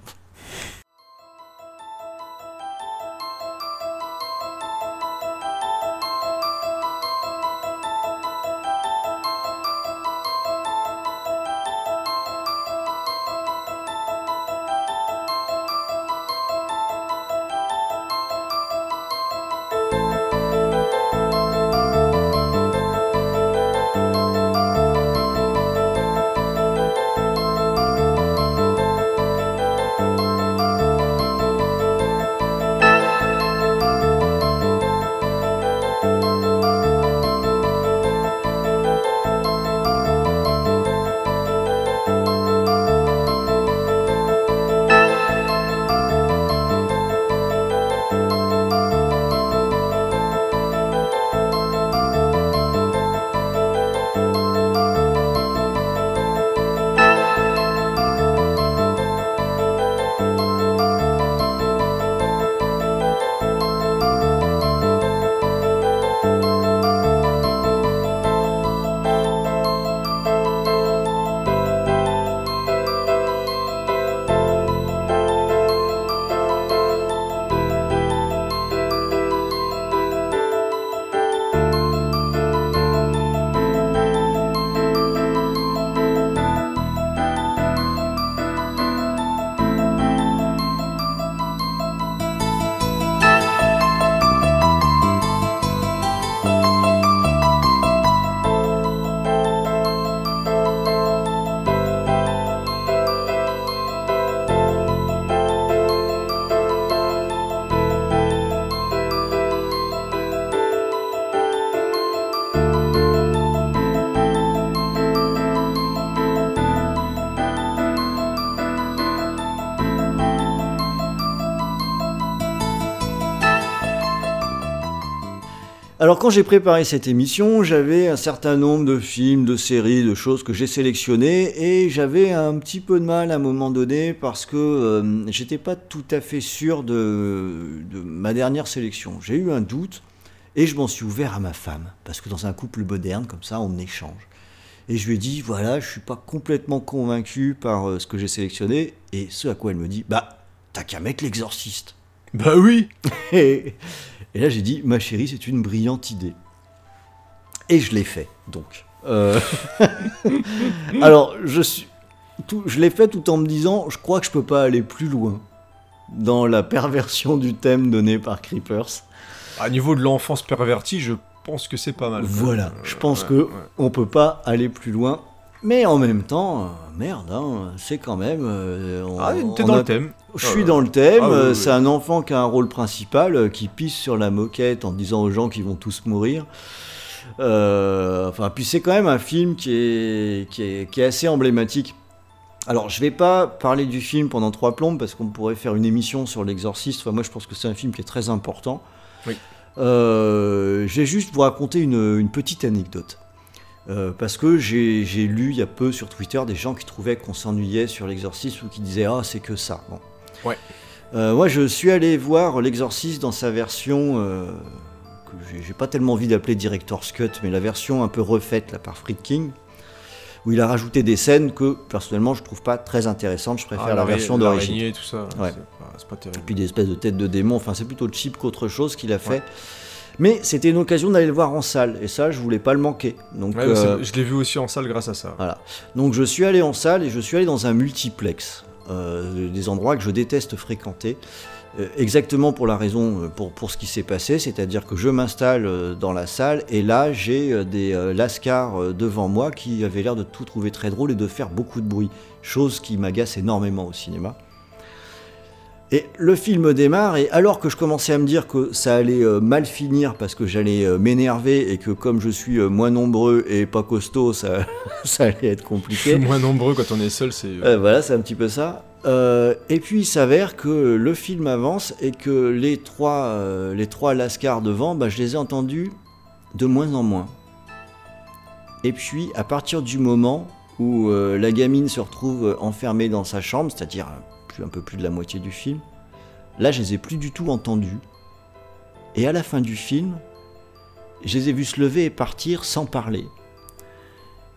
Quand j'ai préparé cette émission, j'avais un certain nombre de films, de séries, de choses que j'ai sélectionnées et j'avais un petit peu de mal à un moment donné parce que euh, j'étais pas tout à fait sûr de, de ma dernière sélection. J'ai eu un doute et je m'en suis ouvert à ma femme parce que dans un couple moderne comme ça, on échange. Et je lui ai dit voilà, je suis pas complètement convaincu par euh, ce que j'ai sélectionné et ce à quoi elle me dit bah t'as qu'à mettre l'exorciste. Bah oui Et, [laughs] et là, j'ai dit, ma chérie, c'est une brillante idée. Et je l'ai fait, donc. Euh, [laughs] Alors, je, suis... tout- je l'ai fait tout en me disant, je crois que je peux pas aller plus loin dans la perversion du thème donné par Creepers. À niveau de l'enfance pervertie, je pense que c'est pas mal. Voilà, je pense ouais, que on peut pas aller plus loin. Mais en même temps, euh, merde, hein, c'est quand même. euh, on- Ah, t'es on dans a- le thème. Je Ah, suis dans le thème, Ah, oui, oui, c'est un enfant qui a un rôle principal, euh, qui pisse sur la moquette en disant aux gens qu'ils vont tous mourir. Euh, enfin, puis c'est quand même un film qui est, qui est, qui est assez emblématique. Alors, je vais pas parler du film pendant trois plombes parce qu'on pourrait faire une émission sur l'exorciste. Enfin, moi, je pense que c'est un film qui est très important. Oui. Euh, je vais juste vous raconter une, une petite anecdote. Euh, parce que j'ai lu il y a peu sur Twitter des gens qui trouvaient qu'on s'ennuyait sur l'exorciste ou qui disaient Ah, c'est que ça. Bon. Ouais. Euh, moi, je suis allé voir l'exorciste dans sa version euh, que j'ai- pas tellement envie d'appeler Director's Cut, mais la version un peu refaite là, par Friedkin, où il a rajouté des scènes que personnellement je trouve pas très intéressantes. Je préfère Ah, la version d'origine. tout ça. Ouais. C'est pas, Et puis des espèces de têtes de démons, enfin c'est plutôt cheap qu'autre chose qu'il a fait. Mais c'était une occasion d'aller le voir en salle, et ça je voulais pas le manquer. Donc, Ouais, euh, Je l'ai vu aussi en salle grâce à ça. voilà. Donc je suis allé en salle et je suis allé dans un multiplex, euh, des endroits que je déteste fréquenter. euh, exactement pour la raison, pour, pour ce qui s'est passé, c'est-à-dire que je m'installe dans la salle et là j'ai des lascars devant moi qui avaient l'air de tout trouver très drôle et de faire beaucoup de bruit, chose qui m'agace énormément au cinéma. Et le film démarre, et alors que je commençais à me dire que ça allait euh, mal finir parce que j'allais euh, m'énerver et que comme je suis euh, moins nombreux et pas costaud, ça, [laughs] ça allait être compliqué. Moins nombreux quand on est seul, c'est. Euh, voilà, c'est un petit peu ça. Euh, et puis il s'avère que le film avance et que les trois, euh, les trois lascars devant, bah, je les ai entendus de moins en moins. Et puis, à partir du moment où la gamine se retrouve enfermée dans sa chambre, c'est-à-dire un peu plus de la moitié du film, là, je les ai plus du tout entendus. Et à la fin du film, je les ai vus se lever et partir sans parler.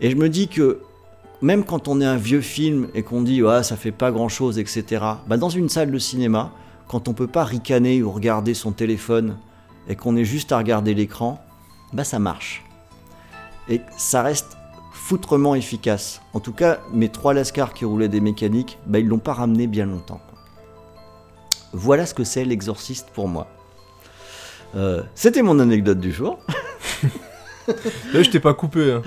Et je me dis que même quand on est un vieux film et qu'on dit ouais, ça fait pas grand chose, etc., bah dans une salle de cinéma, quand on peut pas ricaner ou regarder son téléphone et qu'on est juste à regarder l'écran, bah ça marche. Et ça reste foutrement efficace. En tout cas, mes trois lascars qui roulaient des mécaniques, bah ils l'ont pas ramené bien longtemps. Voilà ce que c'est l'exorciste pour moi. Euh, C'était mon anecdote du jour. Là, [laughs] je t'ai pas coupé. Hein.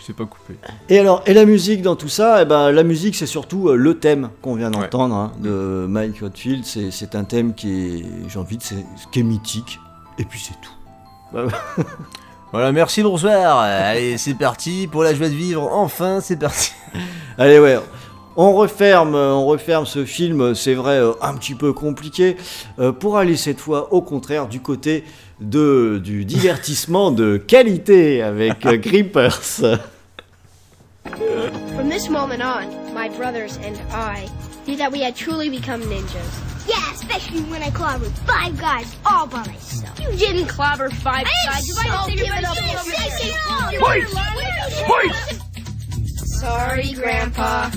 Je t'ai pas coupé. Et alors, et la musique dans tout ça, eh ben, la musique c'est surtout euh, le thème qu'on vient Ouais. d'entendre hein, de Mike Oldfield. C'est, un thème qui est, j'ai envie de, qui est mythique. Et puis c'est tout. [laughs] Voilà, merci, bonsoir. Allez, c'est parti pour la joie de vivre. Enfin, c'est parti. [laughs] Allez ouais, on referme, euh, on referme ce film. C'est vrai, euh, un petit peu compliqué, euh, pour aller cette fois au contraire du côté de du divertissement de qualité avec euh, [laughs] Grippers. From this moment on, my brothers and I knew that we had truly become ninjas. Yeah, especially when I clobbered five guys all by myself. You didn't clobber five guys. You might have Hoist! Sorry, Grandpa.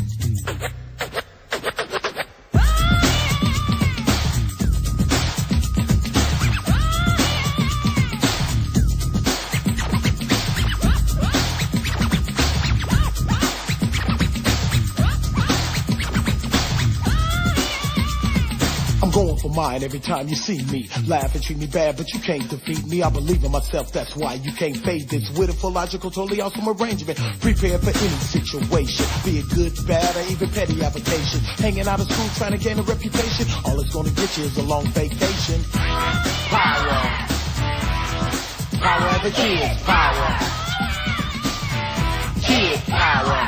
Mine every time you see me. Laugh and treat me bad, but you can't defeat me. I believe in myself, that's why you can't fade this. Wonderful, logical, totally awesome arrangement. Prepared for any situation. Be it good, bad, or even petty application. Hanging out of school trying to gain a reputation. All it's gonna get you is a long vacation. Power. Power the. Power. Kid power.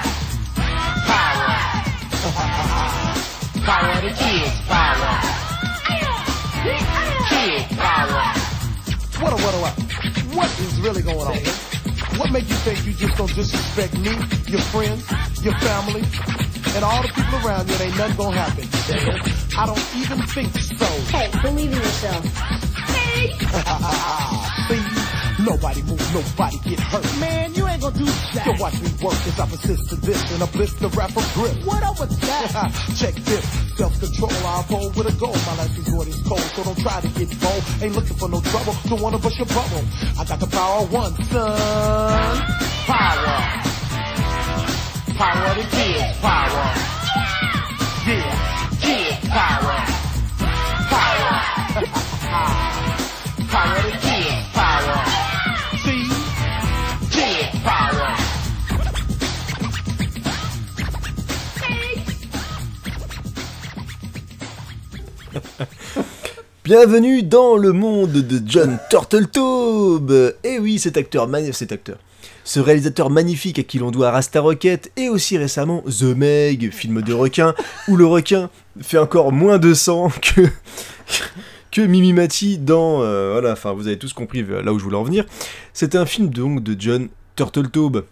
Power. [laughs] power the kids. Power. Kid power. What, what, what, what is really going on? What make you think you just gonna disrespect me, your friends, your family, and all the people around you? It ain't nothing gonna happen. I don't even think so. Hey, believe in yourself. [laughs] See, nobody move, nobody get hurt. Man, you ain't gonna do that. You watch me work as I persist to this and uplift the rapper grip. What up with that? [laughs] Check this, self-control, I'll pull with a goal. My life is what is cold, so don't try to get bold. Ain't looking for no trouble, don't wanna bust your bubble. I got the power one, son. Power. Power the kids, power. Yeah, power. Power. Bienvenue dans le monde de John Turtletaube Et oui, cet acteur, cet acteur, ce réalisateur magnifique à qui l'on doit Rasta Rocket et aussi récemment The Meg, film de requin, où le requin fait encore moins de sang que que Mimimati dans euh, voilà, enfin vous avez tous compris euh, là où je voulais en venir. C'est un film donc de John Turtletaube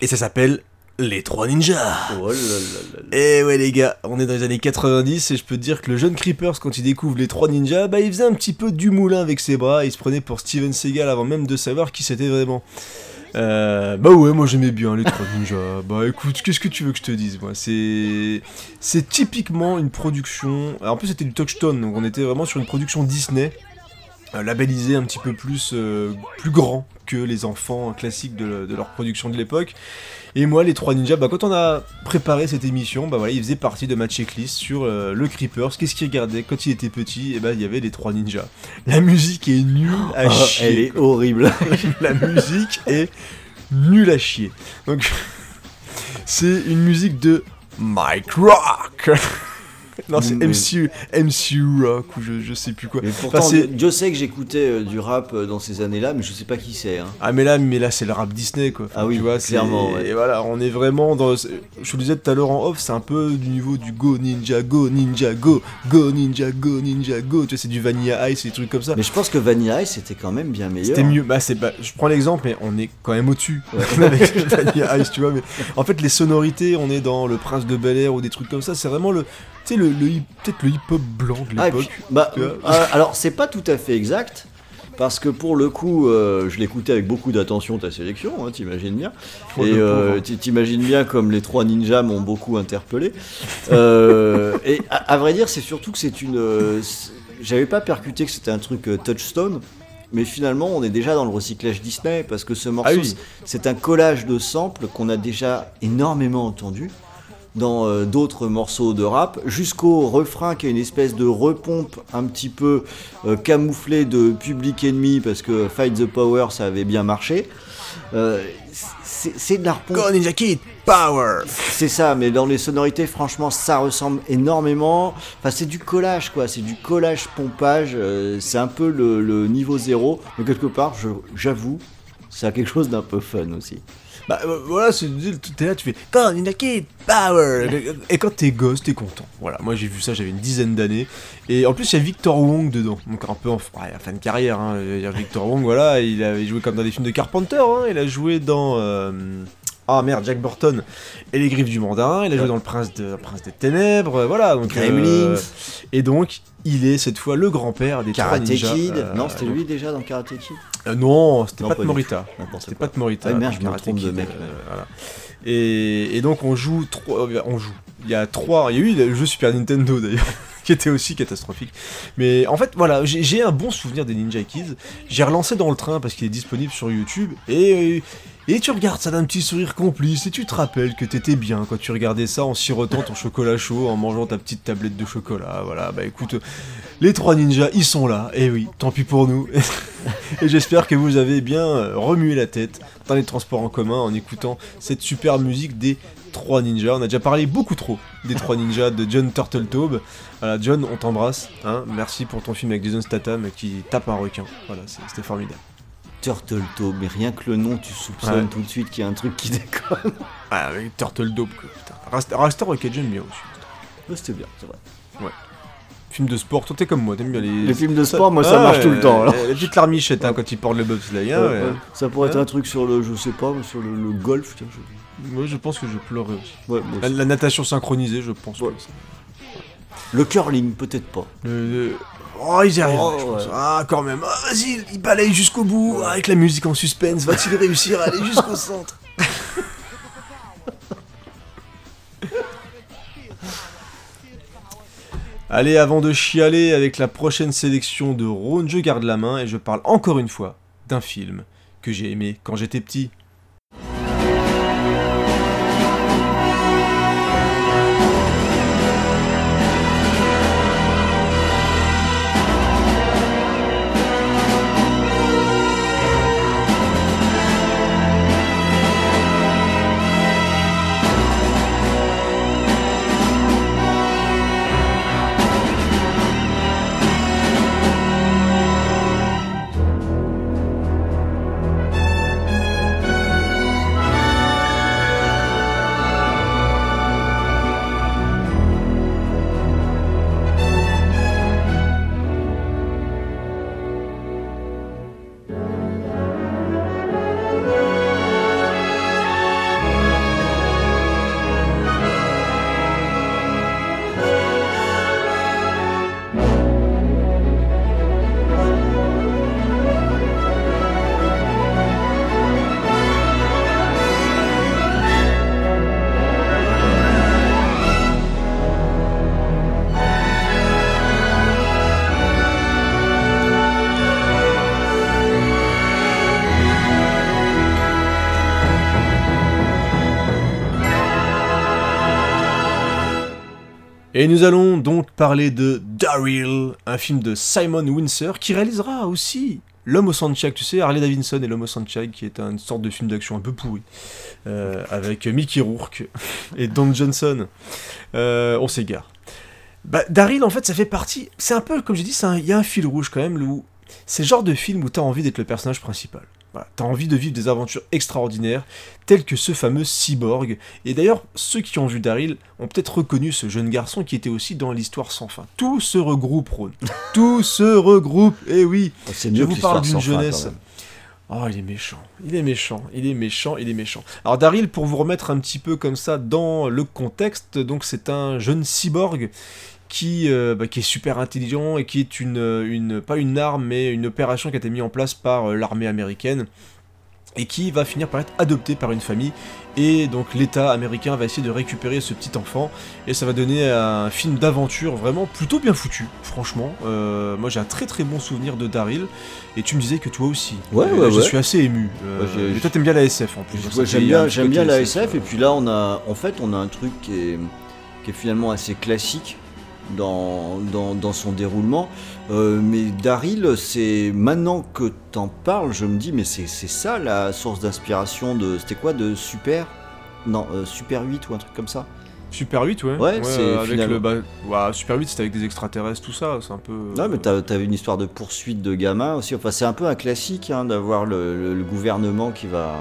et ça s'appelle Les Trois Ninjas. Oh là là là là. Eh ouais les gars, on est dans les années 90 et je peux te dire que le jeune Creepers quand il découvre les trois ninjas, bah il faisait un petit peu du moulin avec ses bras, il se prenait pour Steven Seagal avant même de savoir qui c'était vraiment. Euh, bah ouais, moi j'aimais bien les trois ninjas. [laughs] Bah écoute, qu'est-ce que tu veux que je te dise moi? C'est c'est typiquement une production. alors, en plus c'était du Touchstone, donc on était vraiment sur une production Disney, euh, labellisée un petit peu plus euh, plus grand que les enfants classiques de, de leur production de l'époque. Et moi, les trois ninjas, bah, quand on a préparé cette émission, bah voilà, il faisait partie de ma checklist sur euh, le Creepers. Qu'est-ce qu'il regardait quand il était petit Et bah, il y avait les trois ninjas. La musique est nulle à Oh, chier. elle est quoi. horrible. [laughs] La musique est nulle à chier. Donc, [laughs] c'est une musique de Mike Rock. [laughs] Non, c'est Mais- MCU, MCU Rock ou je, je sais plus quoi. Mais pourtant, Enfin, Dieu sait que j'écoutais euh, du rap euh, dans ces années-là, mais je sais pas qui c'est. hein. Ah mais là, mais là c'est le rap Disney quoi. Enfin, Ah oui, tu vois, clairement, ouais. Et voilà, on est vraiment dans. Je te le disais tout à l'heure en off, c'est un peu du niveau du Go Ninja Go Ninja Go Go Ninja Go Ninja Go. Tu vois, c'est du Vanilla Ice, et des trucs comme ça. Mais je pense que Vanilla Ice c'était quand même bien meilleur. C'était mieux. Bah, c'est, bah, je prends l'exemple, mais on est quand même au-dessus [laughs] avec Vanilla Ice, tu vois. Mais en fait, les sonorités, on est dans le Prince de Bel Air ou des trucs comme ça. C'est vraiment le, sais, le, peut-être le hip-hop blanc de Ah, l'époque. puis, bah, euh, alors c'est pas tout à fait exact. Parce que pour le coup, euh, je l'écoutais avec beaucoup d'attention ta sélection, hein, t'imagines bien. Et euh, t'imagines bien comme les trois ninjas m'ont beaucoup interpellé. Euh, et à, à vrai dire, c'est surtout que c'est une. J'avais pas percuté que c'était un truc touchstone. Mais finalement, on est déjà dans le recyclage Disney parce que ce morceau, Ah oui. c'est- c'est un collage de samples qu'on a déjà énormément entendu dans euh, d'autres morceaux de rap, jusqu'au refrain qui est une espèce de repompe un petit peu euh, camouflée de Public Enemy parce que Fight the Power ça avait bien marché. Euh, c'est de la repompe. Go Ninja Kid Power. C'est ça, mais dans les sonorités, franchement, ça ressemble énormément. Enfin, c'est du collage, quoi. C'est du collage pompage. euh, c'est un peu le, le niveau zéro, mais quelque part, j'avoue, ça a quelque chose d'un peu fun aussi. Bah euh, voilà, c'est- t'es là, tu fais Kid Power. Et quand t'es gosse, t'es content. Voilà, moi j'ai vu ça, j'avais une dizaine d'années. Et en plus, il y a Victor Wong dedans. Donc un peu en ouais, fin de carrière. Hein. Victor Wong, voilà, il avait joué comme dans des films de Carpenter. Hein. Il a joué dans. euh, Ah merde, Jack Burton et les griffes du mandarin. Il a joué dans le Prince, de... le Prince des Ténèbres. euh, Voilà. Donc, Gremlins. Et donc, il est cette fois le grand-père des trois Karate ninjas. Kid. Euh, non, c'était donc- lui déjà dans Karate Kid Euh, non, c'était de du Morita. C'était de Morita. Ah, merde, je me Karate de Kid, mec, euh, là. voilà. Et, et donc on joue trois, euh, on joue. Il y a trois, il y a eu le jeu Super Nintendo d'ailleurs, [laughs] qui était aussi catastrophique. Mais en fait, voilà, j'ai un bon souvenir des Ninja Kids. J'ai relancé dans le train parce qu'il est disponible sur YouTube et et tu regardes ça d'un petit sourire complice et tu te rappelles que t'étais bien quand tu regardais ça en sirotant ton chocolat chaud, en mangeant ta petite tablette de chocolat. Voilà, bah écoute, les trois ninjas, ils sont là. Et oui, tant pis pour nous. [laughs] Et j'espère que vous avez bien euh, remué la tête dans les transports en commun en écoutant cette super musique des trois ninjas. On a déjà parlé beaucoup trop des trois ninjas de John Turtletaube. Voilà, John, on t'embrasse. Hein. Merci pour ton film avec Jason Statham qui tape un requin. Voilà, c'était formidable. Turtletaube, mais rien que le nom, tu soupçonnes Ouais. tout de suite qu'il y a un truc qui [laughs] déconne. Ah, avec Turtletaube, quoi. Putain. Rasta, Rasta Rocket, j'aime bien aussi. Ouais, C'était bien, c'est vrai. Film de sport, toi t'es comme moi, t'aimes bien les... Les films de sport, moi, ça marche tout le temps, alors. La petite larmichette, hein, quand il porte le bobsleigh. hein, Ouais, ouais. ouais. Ça pourrait être un truc sur le, je sais pas, sur le, le golf. Tiens, je... Moi, je pense que je pleurais aussi. ouais, La, aussi. la natation synchronisée, je pense. Ouais. que ça- Le curling, peut-être pas. Le- le- Oh, ils y arrivent, Oh, je pense. ouais. Ah, quand même. Ah, vas-y, il balaye jusqu'au bout. Avec la musique en suspense, va-t-il réussir à aller jusqu'au centre [laughs] Allez, avant de chialer avec la prochaine sélection de Rhône, je garde la main et je parle encore une fois d'un film que j'ai aimé quand j'étais petit. Et nous allons donc parler de Daryl, un film de Simon Windsor qui réalisera aussi L'homme au tu sais, Harley Davidson et L'homme au qui est une sorte de film d'action un peu pourri, euh, avec Mickey Rourke [laughs] et Don Johnson. Euh, on s'égare. Bah, Daryl, en fait, ça fait partie. C'est un peu, comme j'ai dit, il y a un fil rouge quand même. Où... C'est le genre de film où t'as envie d'être le personnage principal. Voilà, t'as envie de vivre des aventures extraordinaires, telles que ce fameux cyborg. Et d'ailleurs, ceux qui ont vu Daryl ont peut-être reconnu ce jeune garçon qui était aussi dans l'histoire sans fin. Tout se regroupe, Ron. [laughs] Tout se regroupe. Et oui. Oh, Je vous parle d'une fin, jeunesse. Oh, il est méchant, il est méchant, il est méchant, il est méchant. Alors Daryl, pour vous remettre un petit peu comme ça dans le contexte, donc c'est un jeune cyborg qui, euh, bah, qui est super intelligent et qui est une, une, pas une arme, mais une opération qui a été mise en place par euh, l'armée américaine et qui va finir par être adopté par une famille. Et donc l'État américain va essayer de récupérer ce petit enfant et ça va donner un film d'aventure vraiment plutôt bien foutu franchement. Euh, moi j'ai un très très bon souvenir de Daryl et tu me disais que toi aussi. Ouais, ouais, je ouais. suis assez ému. Euh, Ouais, j'ai- et toi t'aimes bien la SF en plus Ouais, j'aime bien, j'aime bien la SF, SF, et puis là on a, en fait, on a un truc qui est, qui est finalement assez classique dans, dans, dans son déroulement. Euh, mais Daryl, c'est maintenant que t'en parles, je me dis, mais c'est c'est ça la source d'inspiration de, c'était quoi, de Super? Non, euh, Super 8 ou un truc comme ça. Super 8 ouais, Ouais, c'est euh, avec finalement- le bah, ouais, Super 8 c'était avec des extraterrestres tout ça c'est un peu Non, mais t'as- t'avais une histoire de poursuite de gamins aussi. Enfin, c'est un peu un classique hein, d'avoir le, le- le gouvernement qui va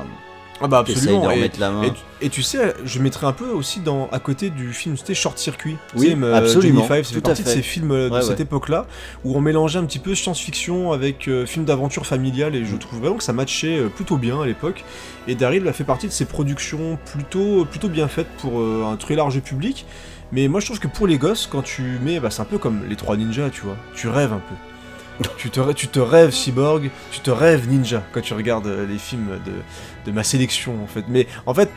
ah bah absolument et- la main. Et tu, et tu sais, je mettrais un peu aussi dans, à côté du film, c'était Short Circuit. Tu Oui, sais, euh, absolument, Five, fait tout à de ces films euh, de Ouais, cette époque-là, où on mélangeait un petit peu science-fiction avec euh, film d'aventure familiale, et je trouve vraiment que ça matchait euh, plutôt bien à l'époque. Et Daryl a fait partie de ces productions plutôt, plutôt bien faites pour euh, un très large public. Mais moi je trouve que pour les gosses, quand tu mets, bah, c'est un peu comme les trois ninjas, tu vois, tu rêves un peu. [laughs] tu, te, rêves cyborg, tu te rêves ninja quand tu regardes euh, les films de, ma sélection en fait. Mais en fait,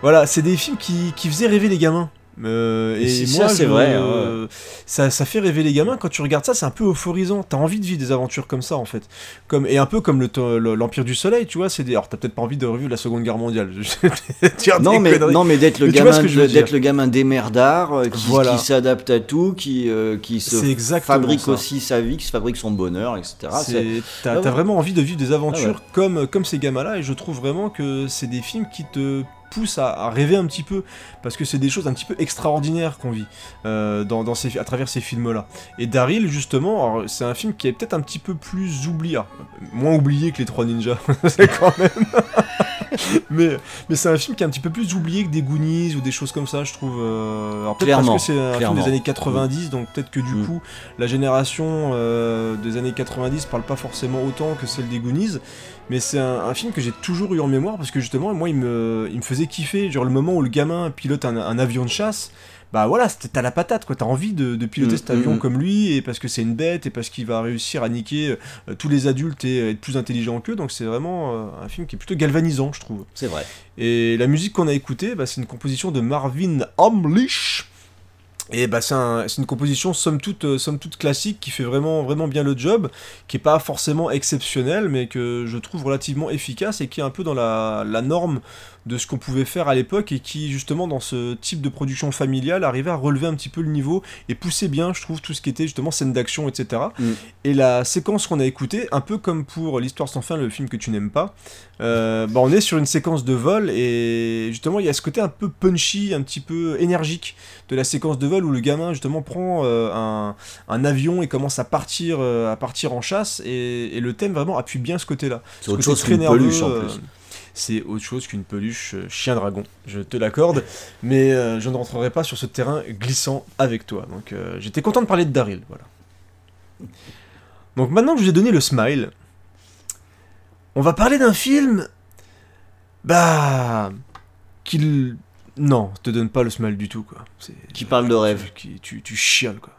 voilà, c'est des films qui faisaient rêver les gamins. Euh, Et et si, moi, ça, c'est vrai, hein, ça, ça fait rêver les gamins. Quand tu regardes ça, c'est un peu euphorisant. T'as envie de vivre des aventures comme ça, en fait. Comme, et un peu comme le- l'Empire du Soleil, tu vois. C'est des... Alors, t'as peut-être pas envie de revivre la Seconde Guerre mondiale. [laughs] Non des mais, non mais d'être le Mais gamin d'être le gamin démerdard euh, qui, Voilà. qui s'adapte à tout qui euh, qui se fabrique ça. aussi sa vie qui se fabrique son bonheur etc T'as Ah ouais. vraiment envie de vivre des aventures Ah comme, comme ces gamins-là, et je trouve vraiment que c'est des films qui te poussent à, à rêver un petit peu, parce que c'est des choses un petit peu extraordinaires qu'on vit euh, dans, dans ces, à travers ces films-là. Et Daryl, justement, c'est un film qui est peut-être un petit peu plus oublié, alors, moins oublié que Les Trois Ninjas, [laughs] c'est quand même. [laughs] mais mais c'est un film qui est un petit peu plus oublié que des Goonies ou des choses comme ça, je trouve. euh, alors peut-être parce que c'est un film des années 90, donc peut-être que du Mm. coup, la génération euh, des années 90 parle pas forcément autant que celle des Goonies, mais c'est un, un film que j'ai toujours eu en mémoire parce que justement, moi, il me, il me faisait kiffer. Genre le moment où le gamin pilote un, un avion de chasse, bah voilà, t'as la patate, quoi. T'as envie de, de piloter Mm, cet avion mm, mm. comme lui, et parce que c'est une bête, et parce qu'il va réussir à niquer euh, tous les adultes et être plus intelligent qu'eux. Donc c'est vraiment euh, un film qui est plutôt galvanisant, je trouve. c'est vrai Et la musique qu'on a écoutée, bah, c'est une composition de Marvin Hamlish. Et bah, c'est un- c'est une composition somme toute, euh, somme toute classique qui fait vraiment, vraiment bien le job, qui est pas forcément exceptionnelle, mais que je trouve relativement efficace et qui est un peu dans la norme de ce qu'on pouvait faire à l'époque et qui justement dans ce type de production familiale arrivait à relever un petit peu le niveau et pousser bien, je trouve, tout ce qui était justement scène d'action, etc. Mm. Et la séquence qu'on a écoutée, un peu comme pour l'histoire sans fin, le film que tu n'aimes pas, euh, bah, on est sur une séquence de vol et justement il y a ce côté un peu punchy, un petit peu énergique de la séquence de vol où le gamin justement prend euh, un, un avion et commence à partir, euh, à partir en chasse et, et le thème vraiment appuie bien ce côté-là. c'est Ce autre côté chose très peluche en nerveux, plus c'est autre chose qu'une peluche euh, chien dragon, je te l'accorde, mais euh, je ne rentrerai pas sur ce terrain glissant avec toi. Donc euh, j'étais content de parler de Daryl, voilà. Donc maintenant que je vous ai donné le smile, on va parler d'un film, bah, qu'il, non, te donne pas le smile du tout quoi. Qui parle de rêve qui, tu, tu chiales quoi.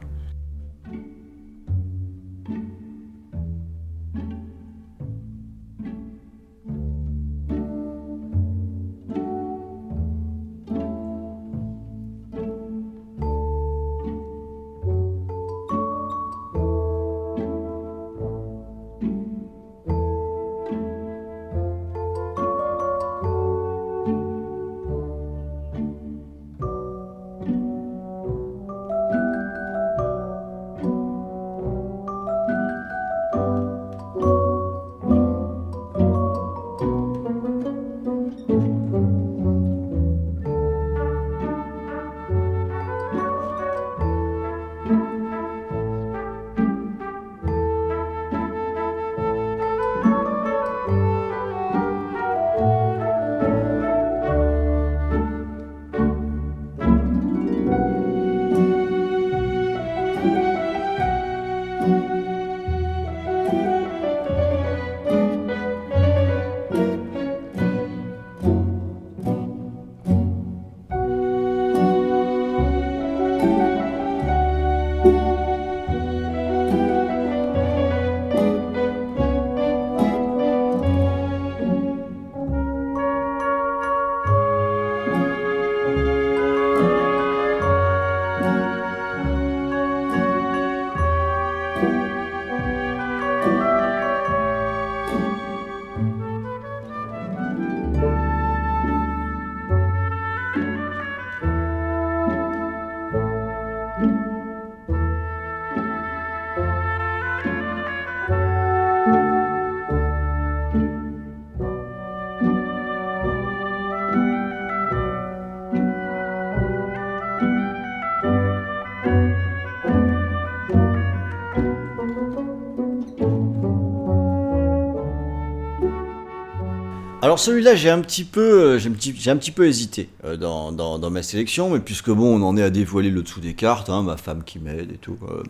Alors celui-là, j'ai un petit peu, euh, j'ai un petit, j'ai un petit peu hésité euh, dans, dans, dans ma sélection, mais puisque bon, on en est à dévoiler le dessous des cartes, hein, ma femme qui m'aide et tout. euh.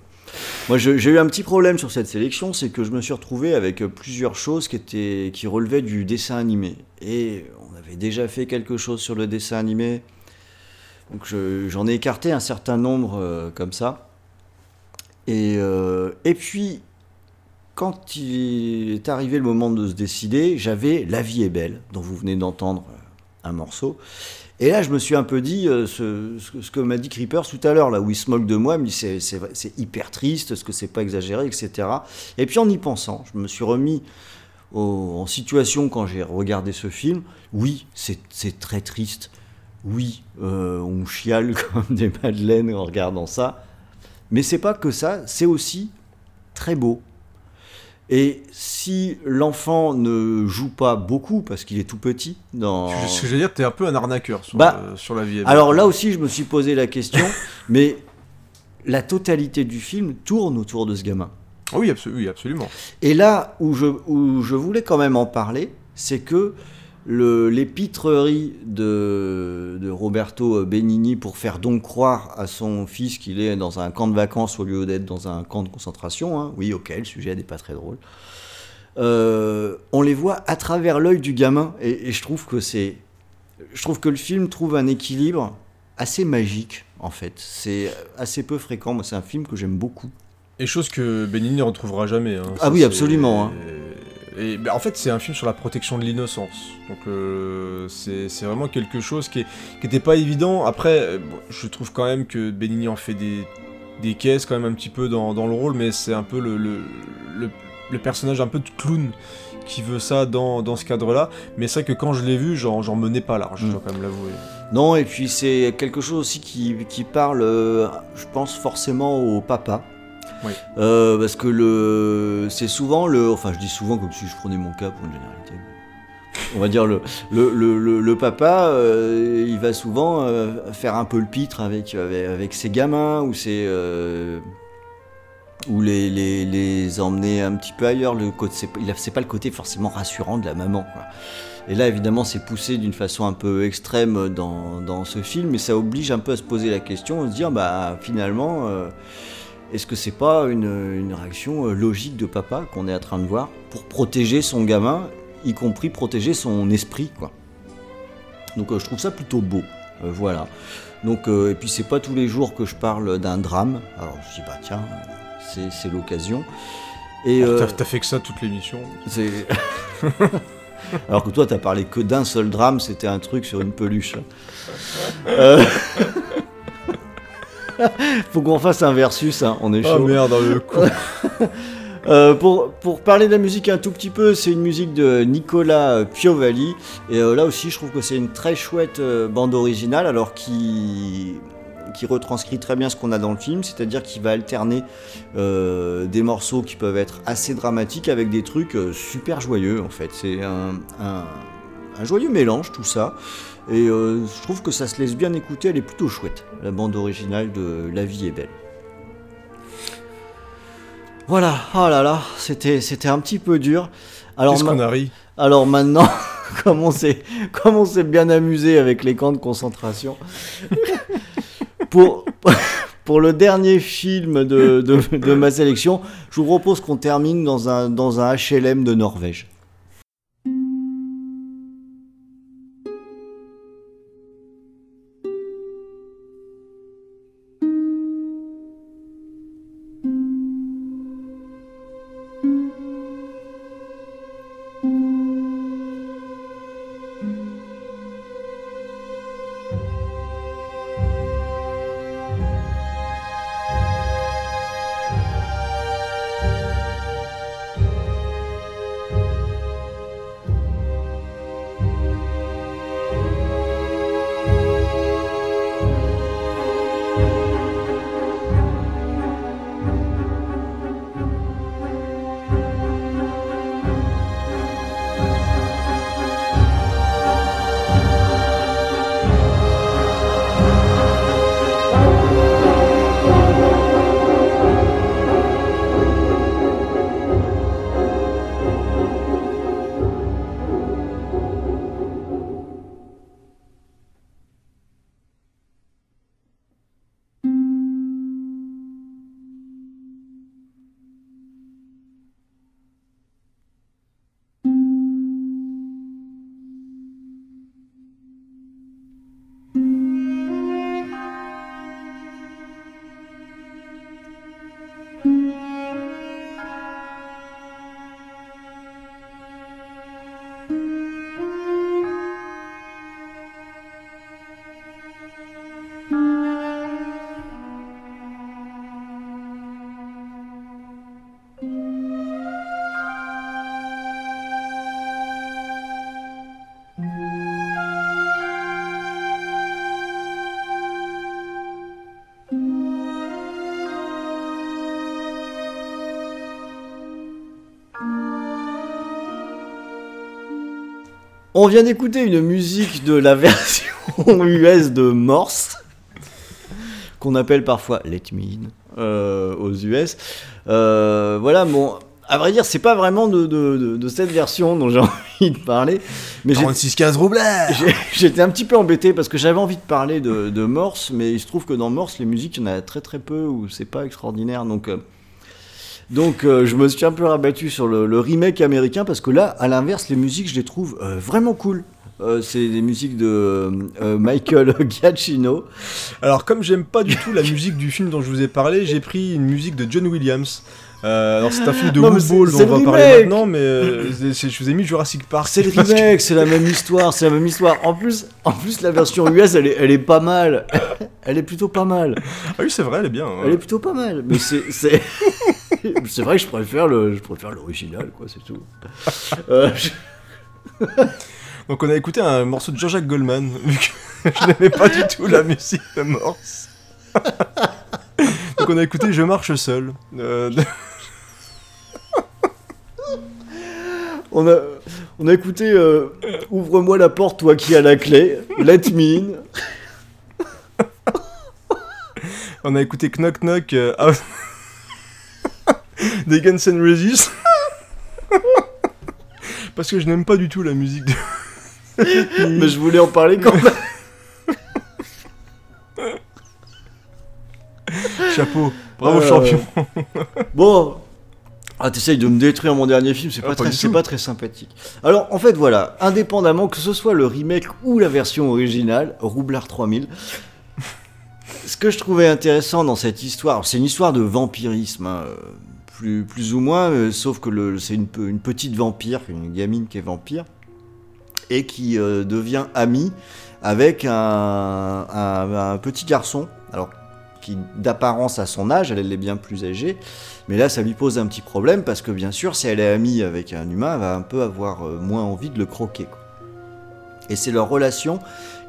Moi, j'ai eu un petit problème sur cette sélection, c'est que je me suis retrouvé avec plusieurs choses qui étaient, qui relevaient du dessin animé, et on avait déjà fait quelque chose sur le dessin animé, donc je- j'en ai écarté un certain nombre comme ça. Et, et puis, quand il est arrivé le moment de se décider, j'avais La vie est belle, dont vous venez d'entendre euh, un morceau. Et là, je me suis un peu dit, euh, ce, que- m'a dit Creepers tout à l'heure, là où il se moque de moi, c'est, c'est, vrai- c'est hyper triste, est-ce que c'est pas exagéré, etc. Et puis en y pensant, je me suis remis en situation quand j'ai regardé ce film. Oui, c'est très triste. Oui, euh, on chiale [laughs] comme des madeleines en regardant ça. Mais c'est pas que ça, c'est aussi très beau. Et si l'enfant ne joue pas beaucoup, parce qu'il est tout petit, dans... Ce que je veux dire, t'es un peu un arnaqueur sur, Bah, euh, sur la vie. Alors là aussi, je me suis posé la question, [laughs] mais la totalité du film tourne autour de ce gamin. Oui, absolu- oui, absolument. Et là où je, où je voulais quand même en parler, c'est que l'épitrerie de, de Roberto Benigni pour faire donc croire à son fils qu'il est dans un camp de vacances au lieu d'être dans un camp de concentration, hein. oui ok, le sujet n'est pas très drôle, Euh, on les voit à travers l'œil du gamin et, et je trouve que c'est... Je trouve que le film trouve un équilibre assez magique en fait. C'est assez peu fréquent, moi c'est un film que j'aime beaucoup. Et chose que Benigni ne retrouvera jamais. hein. Ah Ça, oui, absolument, hein. Et bah, en fait, c'est un film sur la protection de l'innocence. Donc, euh, c'est vraiment quelque chose qui n'était pas évident. Après, euh, bon, je trouve quand même que Benigni en fait des, des caisses quand même un petit peu dans, dans le rôle, mais c'est un peu le, le, le- le personnage un peu de clown qui veut ça dans, dans ce cadre-là. Mais c'est vrai que quand je l'ai vu, j'en menais pas large, je Mm. dois quand même l'avouer. Non, et puis c'est quelque chose aussi qui, qui parle, euh, je pense forcément au papa. Euh, parce que le, c'est souvent le, enfin je dis souvent comme si je prenais mon cas pour une généralité. On va dire le, le, le, le- papa, euh, il va souvent euh, faire un peu le pitre avec, avec, ses gamins ou ses, ou les, les, les emmener un petit peu ailleurs. Le côté, c'est, c'est pas le côté forcément rassurant de la maman. Et là, évidemment, c'est poussé d'une façon un peu extrême dans, dans ce film, mais ça oblige un peu à se poser la question, à se dire, bah finalement, est-ce que c'est pas une, une réaction euh, logique de papa qu'on est en train de voir pour protéger son gamin, y compris protéger son esprit, quoi? Donc euh, je trouve ça plutôt beau, euh, voilà. Donc euh, et puis c'est pas tous les jours que je parle d'un drame. Alors je dis bah tiens, c'est, c'est l'occasion. Et euh, T'as t'as fait que ça toute l'émission. c'est. [laughs] Alors que toi, t'as parlé que d'un seul drame, c'était un truc sur une peluche. Euh, [laughs] [laughs] Faut qu'on fasse un versus, hein, on est Oh chaud. merde, le coup. [laughs] Euh, pour, pour parler de la musique un tout petit peu, c'est une musique de Nicolas Piovali. Et euh, là aussi, je trouve que c'est une très chouette euh, bande originale, alors qui, qui retranscrit très bien ce qu'on a dans le film, c'est-à-dire qu'il va alterner des morceaux qui peuvent être assez dramatiques avec des trucs super joyeux, en fait. C'est un, un- un joyeux mélange, tout ça. Et euh, je trouve que ça se laisse bien écouter, elle est plutôt chouette, la bande originale de La vie est belle. Voilà, oh là là, c'était, c'était un petit peu dur. Alors, Qu'est-ce ma- qu'on a ri? Alors maintenant, [laughs] comme on s'est, comme on s'est bien amusé avec les camps de concentration, [laughs] pour, [laughs] pour le dernier film de, de, de ma sélection, je vous propose qu'on termine dans un, dans un HLM de Norvège. On vient d'écouter une musique de la [laughs] version US de Morse, qu'on appelle parfois Let Me In euh, aux US. Euh, voilà, bon, à vrai dire, c'est pas vraiment de, de- de- de cette version dont j'ai [laughs] envie de parler, mais j'ai- 36-15 roublard j'ai- j'étais un petit peu embêté parce que j'avais envie de parler de, de Morse, mais il se trouve que dans Morse, les musiques, il y en a très très peu ou c'est pas extraordinaire, donc. euh, donc euh, je me suis un peu rabattu sur le, le remake américain parce que là, à l'inverse, les musiques, je les trouve euh, vraiment cool. Euh, c'est des musiques de euh, Michael [laughs] Giacchino. Alors, comme j'aime pas du tout la musique du film dont je vous ai parlé, j'ai pris une musique de John Williams. Euh, alors, c'est un film de Non, Woo Ball dont on va le parler maintenant, mais je vous ai mis Jurassic Park. C'est le que- remake, c'est la même histoire, c'est la même histoire. En plus, en plus la version US, elle est, elle est pas mal. [laughs] Elle est plutôt pas mal. Ah oui, c'est vrai, elle est bien. hein. Elle est plutôt pas mal, mais c'est [laughs] [laughs] c'est vrai que je préfère le je préfère l'original quoi, c'est tout. Euh, je- [laughs] Donc, on a écouté un morceau de Jean-Jacques Goldman, [laughs] vu que je n'aimais pas du tout la musique de Morse. Donc, on a écouté Je marche seul. euh, on a on a écouté euh, Ouvre-moi la porte toi qui as la clé, Let Me In. On a écouté Knock Knock euh, [laughs] des Guns N' Roses. [laughs] Parce que je n'aime pas du tout la musique de... [laughs] mais je voulais en parler quand même. Chapeau. Bravo Euh, champion. Bon, ah, t'essayes de me détruire mon dernier film, c'est Ah, pas, pas très, pas sympathique. Alors, en fait, voilà, indépendamment que ce soit le remake ou la version originale, Roublard 3000, ce que je trouvais intéressant dans cette histoire, c'est une histoire de vampirisme, hein, euh, plus, ou moins, euh, sauf que c'est une, pe- une petite vampire, une gamine qui est vampire, et qui euh, devient amie avec un, petit garçon, alors qui d'apparence à son âge, elle, est bien plus âgée, mais là ça lui pose un petit problème parce que bien sûr si elle est amie avec un humain, elle va un peu avoir euh, moins envie de le croquer. Et c'est leur relation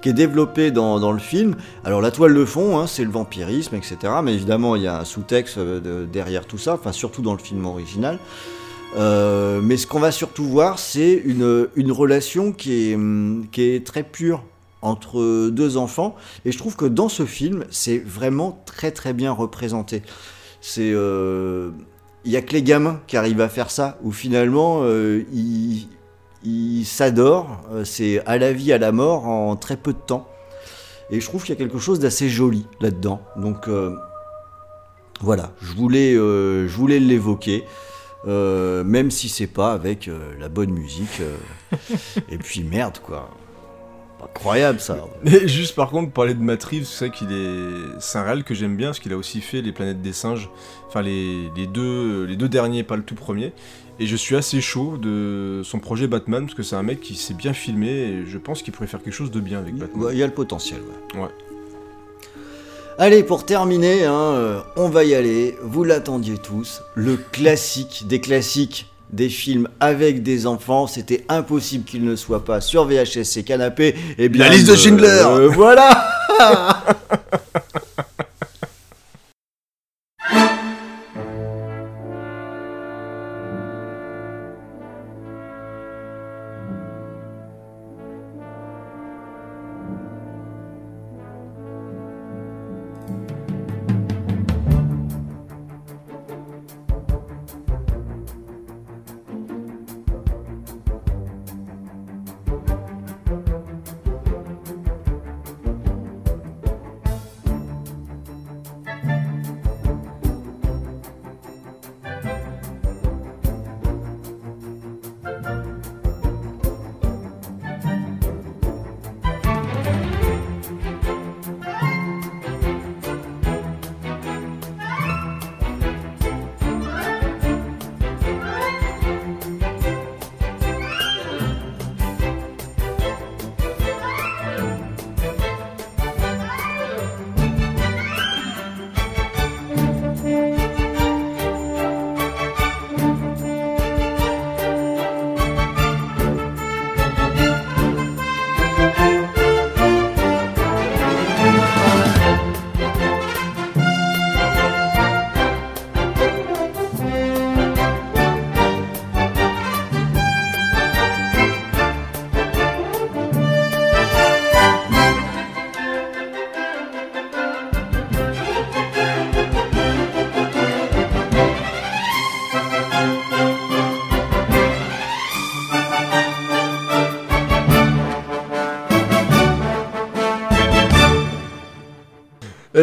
qui est développée dans, dans le film. Alors la toile de fond, hein, c'est le vampirisme, etc. Mais évidemment il y a un sous-texte euh, de- derrière tout ça, enfin surtout dans le film original. Euh, mais ce qu'on va surtout voir, c'est une, une relation qui est, hum, qui est très pure entre deux enfants. Et je trouve que dans ce film, c'est vraiment très très bien représenté. C'est, euh, il y a que les gamins qui arrivent à faire ça, où finalement euh, ils s'adorent. euh, C'est à la vie, à la mort en très peu de temps. Et je trouve qu'il y a quelque chose d'assez joli là-dedans. Donc euh, voilà, je voulais, euh, je voulais l'évoquer. euh, même si c'est pas avec la bonne musique. [laughs] et puis merde quoi. Incroyable ça. Mais juste par contre, parler de Matt Reeves, c'est vrai qu'il est. C'est un réel que j'aime bien parce qu'il a aussi fait Les Planètes des Singes. Enfin, les, les deux, les deux derniers, pas le tout premier. Et je suis assez chaud de son projet Batman parce que c'est un mec qui s'est bien filmé et je pense qu'il pourrait faire quelque chose de bien avec Batman. Il y a le potentiel. ouais. Ouais. Allez, pour terminer, hein, euh, on va y aller. Vous l'attendiez tous. Le classique des classiques des films avec des enfants. C'était impossible qu'il ne soit pas sur VHS et canapé. Et bien, La liste de euh, Schindler. euh, Voilà [laughs]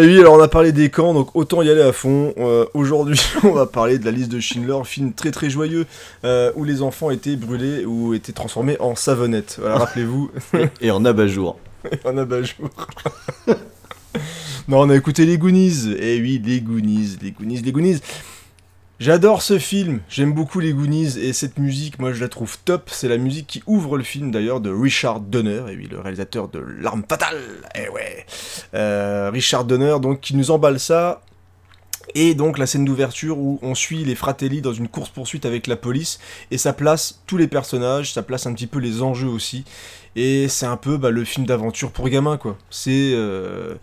Et oui, alors on a parlé des camps, donc autant y aller à fond. Euh, Aujourd'hui, [laughs] on va parler de la liste de Schindler, film très très joyeux euh, où les enfants étaient brûlés ou étaient transformés en savonnettes. Voilà, rappelez-vous, [laughs] Et en abat-jour. [laughs] en abat-jour. non, on a écouté les Goonies. Et oui, les Goonies, les Goonies, les Goonies. J'adore ce film, j'aime beaucoup les Goonies et cette musique, moi je la trouve top. C'est la musique qui ouvre le film d'ailleurs de Richard Donner, et oui, le réalisateur de L'arme fatale. Eh ouais, Euh, Richard Donner, donc qui nous emballe ça. Et donc la scène d'ouverture où on suit les Fratelli dans une course poursuite avec la police et ça place tous les personnages, ça place un petit peu les enjeux aussi. Et c'est un peu bah, le film d'aventure pour gamins quoi. C'est euh,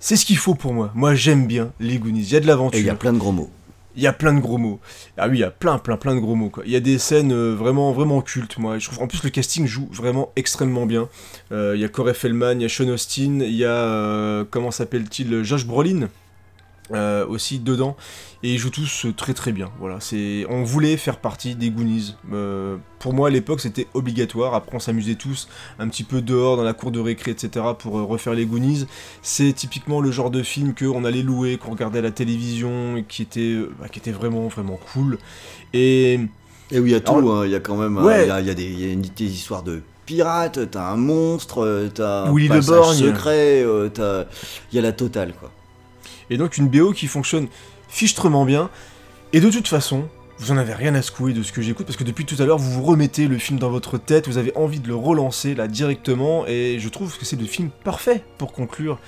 c'est ce qu'il faut pour moi. Moi j'aime bien les Goonies. Il y a de l'aventure. Il y a plein de gros mots. Il y a plein de gros mots. Ah oui, il y a plein, plein, plein de gros mots. Quoi. Il y a des scènes euh, vraiment, vraiment cultes. Moi, je trouve. En plus, le casting joue vraiment extrêmement bien. Euh, Il y a Corey Feldman, il y a Sean Austin, il y a euh, comment s'appelle-t-il, Josh Brolin. Euh, aussi dedans et ils jouent tous euh, très très bien voilà c'est on voulait faire partie des Goonies Euh, pour moi à l'époque c'était obligatoire après on s'amusait tous un petit peu dehors dans la cour de récré etc pour euh, refaire les Goonies c'est typiquement le genre de film qu'on allait louer qu'on regardait à la télévision et qui était bah, qui était vraiment vraiment cool et Et oui, il y a tout. Hein. Il y a quand même. Ouais. Il y a- il y, a des, y a une, des histoires de pirates, t'as un monstre, t'as un Willy le passage Borgne. secret, t'as- il y a la totale quoi. Et donc une BO qui fonctionne fichtrement bien. Et de toute façon, vous en avez rien à secouer de ce que j'écoute, parce que depuis tout à l'heure, vous vous remettez le film dans votre tête, vous avez envie de le relancer là directement, et je trouve que c'est le film parfait pour conclure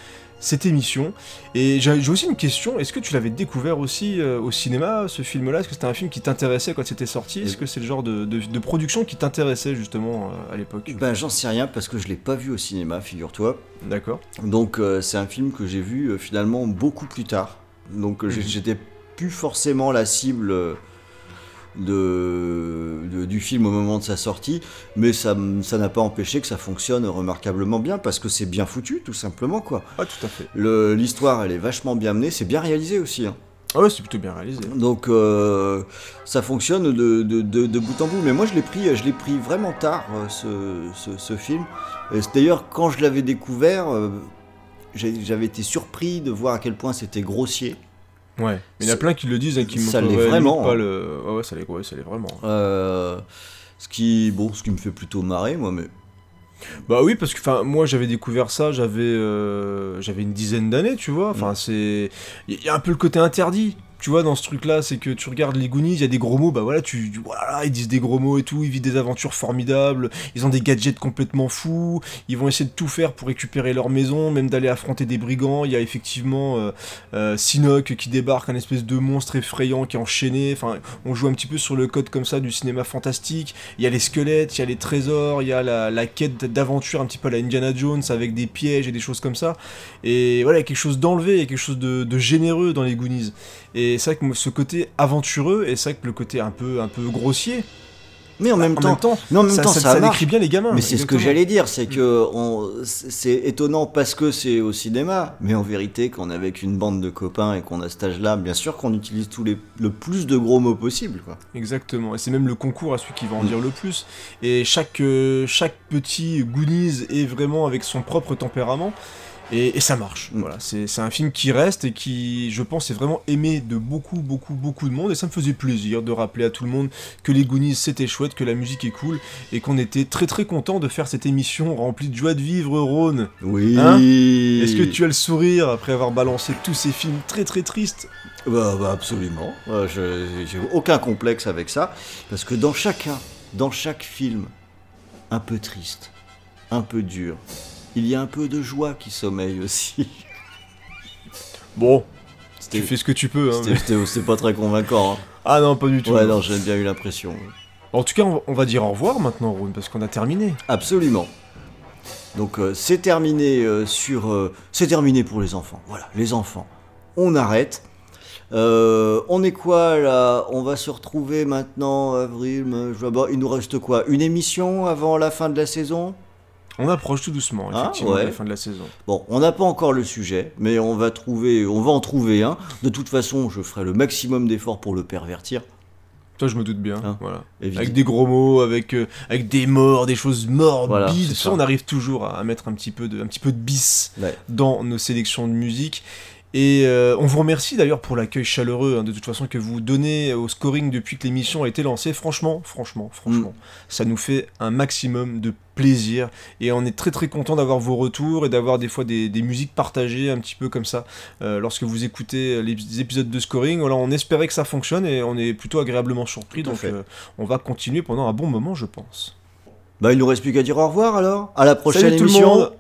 cette émission. Et j'ai aussi une question, est-ce que tu l'avais découvert aussi euh, au cinéma, ce film-là? Est-ce que c'était un film qui t'intéressait quand c'était sorti? Est-ce que c'est le genre de, de- de production qui t'intéressait justement euh, à l'époque? Ben j'en sais rien parce que je l'ai pas vu au cinéma, figure-toi. D'accord. Donc euh, c'est un film que j'ai vu finalement beaucoup plus tard. Donc Mhm. j'étais plus forcément la cible de, de- du film au moment de sa sortie, mais ça ça n'a pas empêché que ça fonctionne remarquablement bien parce que c'est bien foutu tout simplement quoi. Ah tout à fait. L'histoire elle est vachement bien menée, c'est bien réalisé aussi. hein. Ah ouais, c'est plutôt bien réalisé. Donc euh, ça fonctionne de, de- de- de bout en bout. Mais moi je l'ai pris, je l'ai pris vraiment tard euh, ce, ce- ce film. D'ailleurs quand je l'avais découvert, euh, j'avais été surpris de voir à quel point c'était grossier. Ouais. Mais il y en a plein qui le disent et qui me ça l'est vraiment, pas hein. le. Ouais, ouais, ça l'est ouais, vraiment. Euh, ce qui bon, ce qui me fait plutôt marrer moi. Mais Bah oui, parce que enfin moi j'avais découvert ça, j'avais euh, j'avais une dizaine d'années, tu vois. Enfin c'est il y a un peu le côté interdit. Tu vois, dans ce truc-là, c'est que tu regardes les Goonies, il y a des gros mots, bah voilà, tu, ils disent des gros mots et tout, ils vivent des aventures formidables, ils ont des gadgets complètement fous, ils vont essayer de tout faire pour récupérer leur maison, même d'aller affronter des brigands. Il y a effectivement euh, euh, Sinoc qui débarque, un espèce de monstre effrayant qui est enchaîné. Enfin, on joue un petit peu sur le code comme ça du cinéma fantastique. Il y a les squelettes, il y a les trésors, il y a la, quête d'aventure un petit peu à la Indiana Jones avec des pièges et des choses comme ça. Et voilà, il y a quelque chose d'enlevé, il y a quelque chose de généreux dans les Goonies. Et c'est vrai que ce côté aventureux, et c'est vrai que le côté un peu, un peu grossier, mais en même en temps, même temps, mais en même ça, temps, ça- ça ça marche. décrit bien les gamins. Mais c'est ce que j'allais dire, c'est que on- c'est étonnant parce que c'est au cinéma, mais en vérité, qu'on est avec une bande de copains et qu'on a cet âge-là, bien sûr qu'on utilise tous les, le plus de gros mots possible. Quoi. Exactement, et c'est même le concours à celui qui va en Mm. dire le plus. Et chaque, euh, chaque petit Goonies est vraiment avec son propre tempérament. Et, et ça marche. Mm. Voilà, c'est un film qui reste et qui, je pense, est vraiment aimé de beaucoup, beaucoup, beaucoup de monde. Et ça me faisait plaisir de rappeler à tout le monde que les Goonies c'était chouette, que la musique est cool et qu'on était très très content de faire cette émission remplie de joie de vivre, Rhône. Oui. Hein Est-ce que tu as le sourire après avoir balancé tous ces films très très tristes? Bah, bah, absolument. Euh, J'ai aucun complexe avec ça. Parce que dans chacun, dans chaque film, un peu triste, un peu dur, il y a un peu de joie qui sommeille aussi. Bon, tu fais ce que tu peux. hein, c'était- pas très convaincant. hein. Ah non, pas du tout. Ouais, non, j'ai bien eu l'impression. En tout cas, on va- dire au revoir maintenant, Rune, parce qu'on a terminé. Absolument. Donc euh, c'est terminé euh, sur, euh, c'est terminé pour les enfants. Voilà, les enfants. On arrête. On est quoi là? On va se retrouver maintenant, avril. il nous reste quoi? Une émission avant la fin de la saison? On approche tout doucement, Ah, effectivement, ouais. à la fin de la saison. Bon, on n'a pas encore le sujet, mais on va trouver, on va en trouver un. De toute façon, je ferai le maximum d'efforts pour le pervertir. Toi, je me doute bien. Hein, voilà. évidemment. Avec des gros mots, avec, euh, avec des morts, des choses morbides. Voilà, Ça, ça. on arrive toujours à, à mettre un petit peu de, un petit peu de bis Ouais. dans nos sélections de musique. Et euh, on vous remercie d'ailleurs pour l'accueil chaleureux, hein, de toute façon, que vous donnez au scoring depuis que l'émission a été lancée. Franchement, franchement, franchement, ça nous fait un maximum de plaisir. Et on est très très content d'avoir vos retours et d'avoir des fois des, des musiques partagées un petit peu comme ça. euh, lorsque vous écoutez les épisodes de scoring, voilà, on espérait que ça fonctionne et on est plutôt agréablement surpris. Tout Donc euh, on va continuer pendant un bon moment, je pense. Bah, il nous reste plus qu'à dire au revoir alors. À la prochaine Salut tout le émission. monde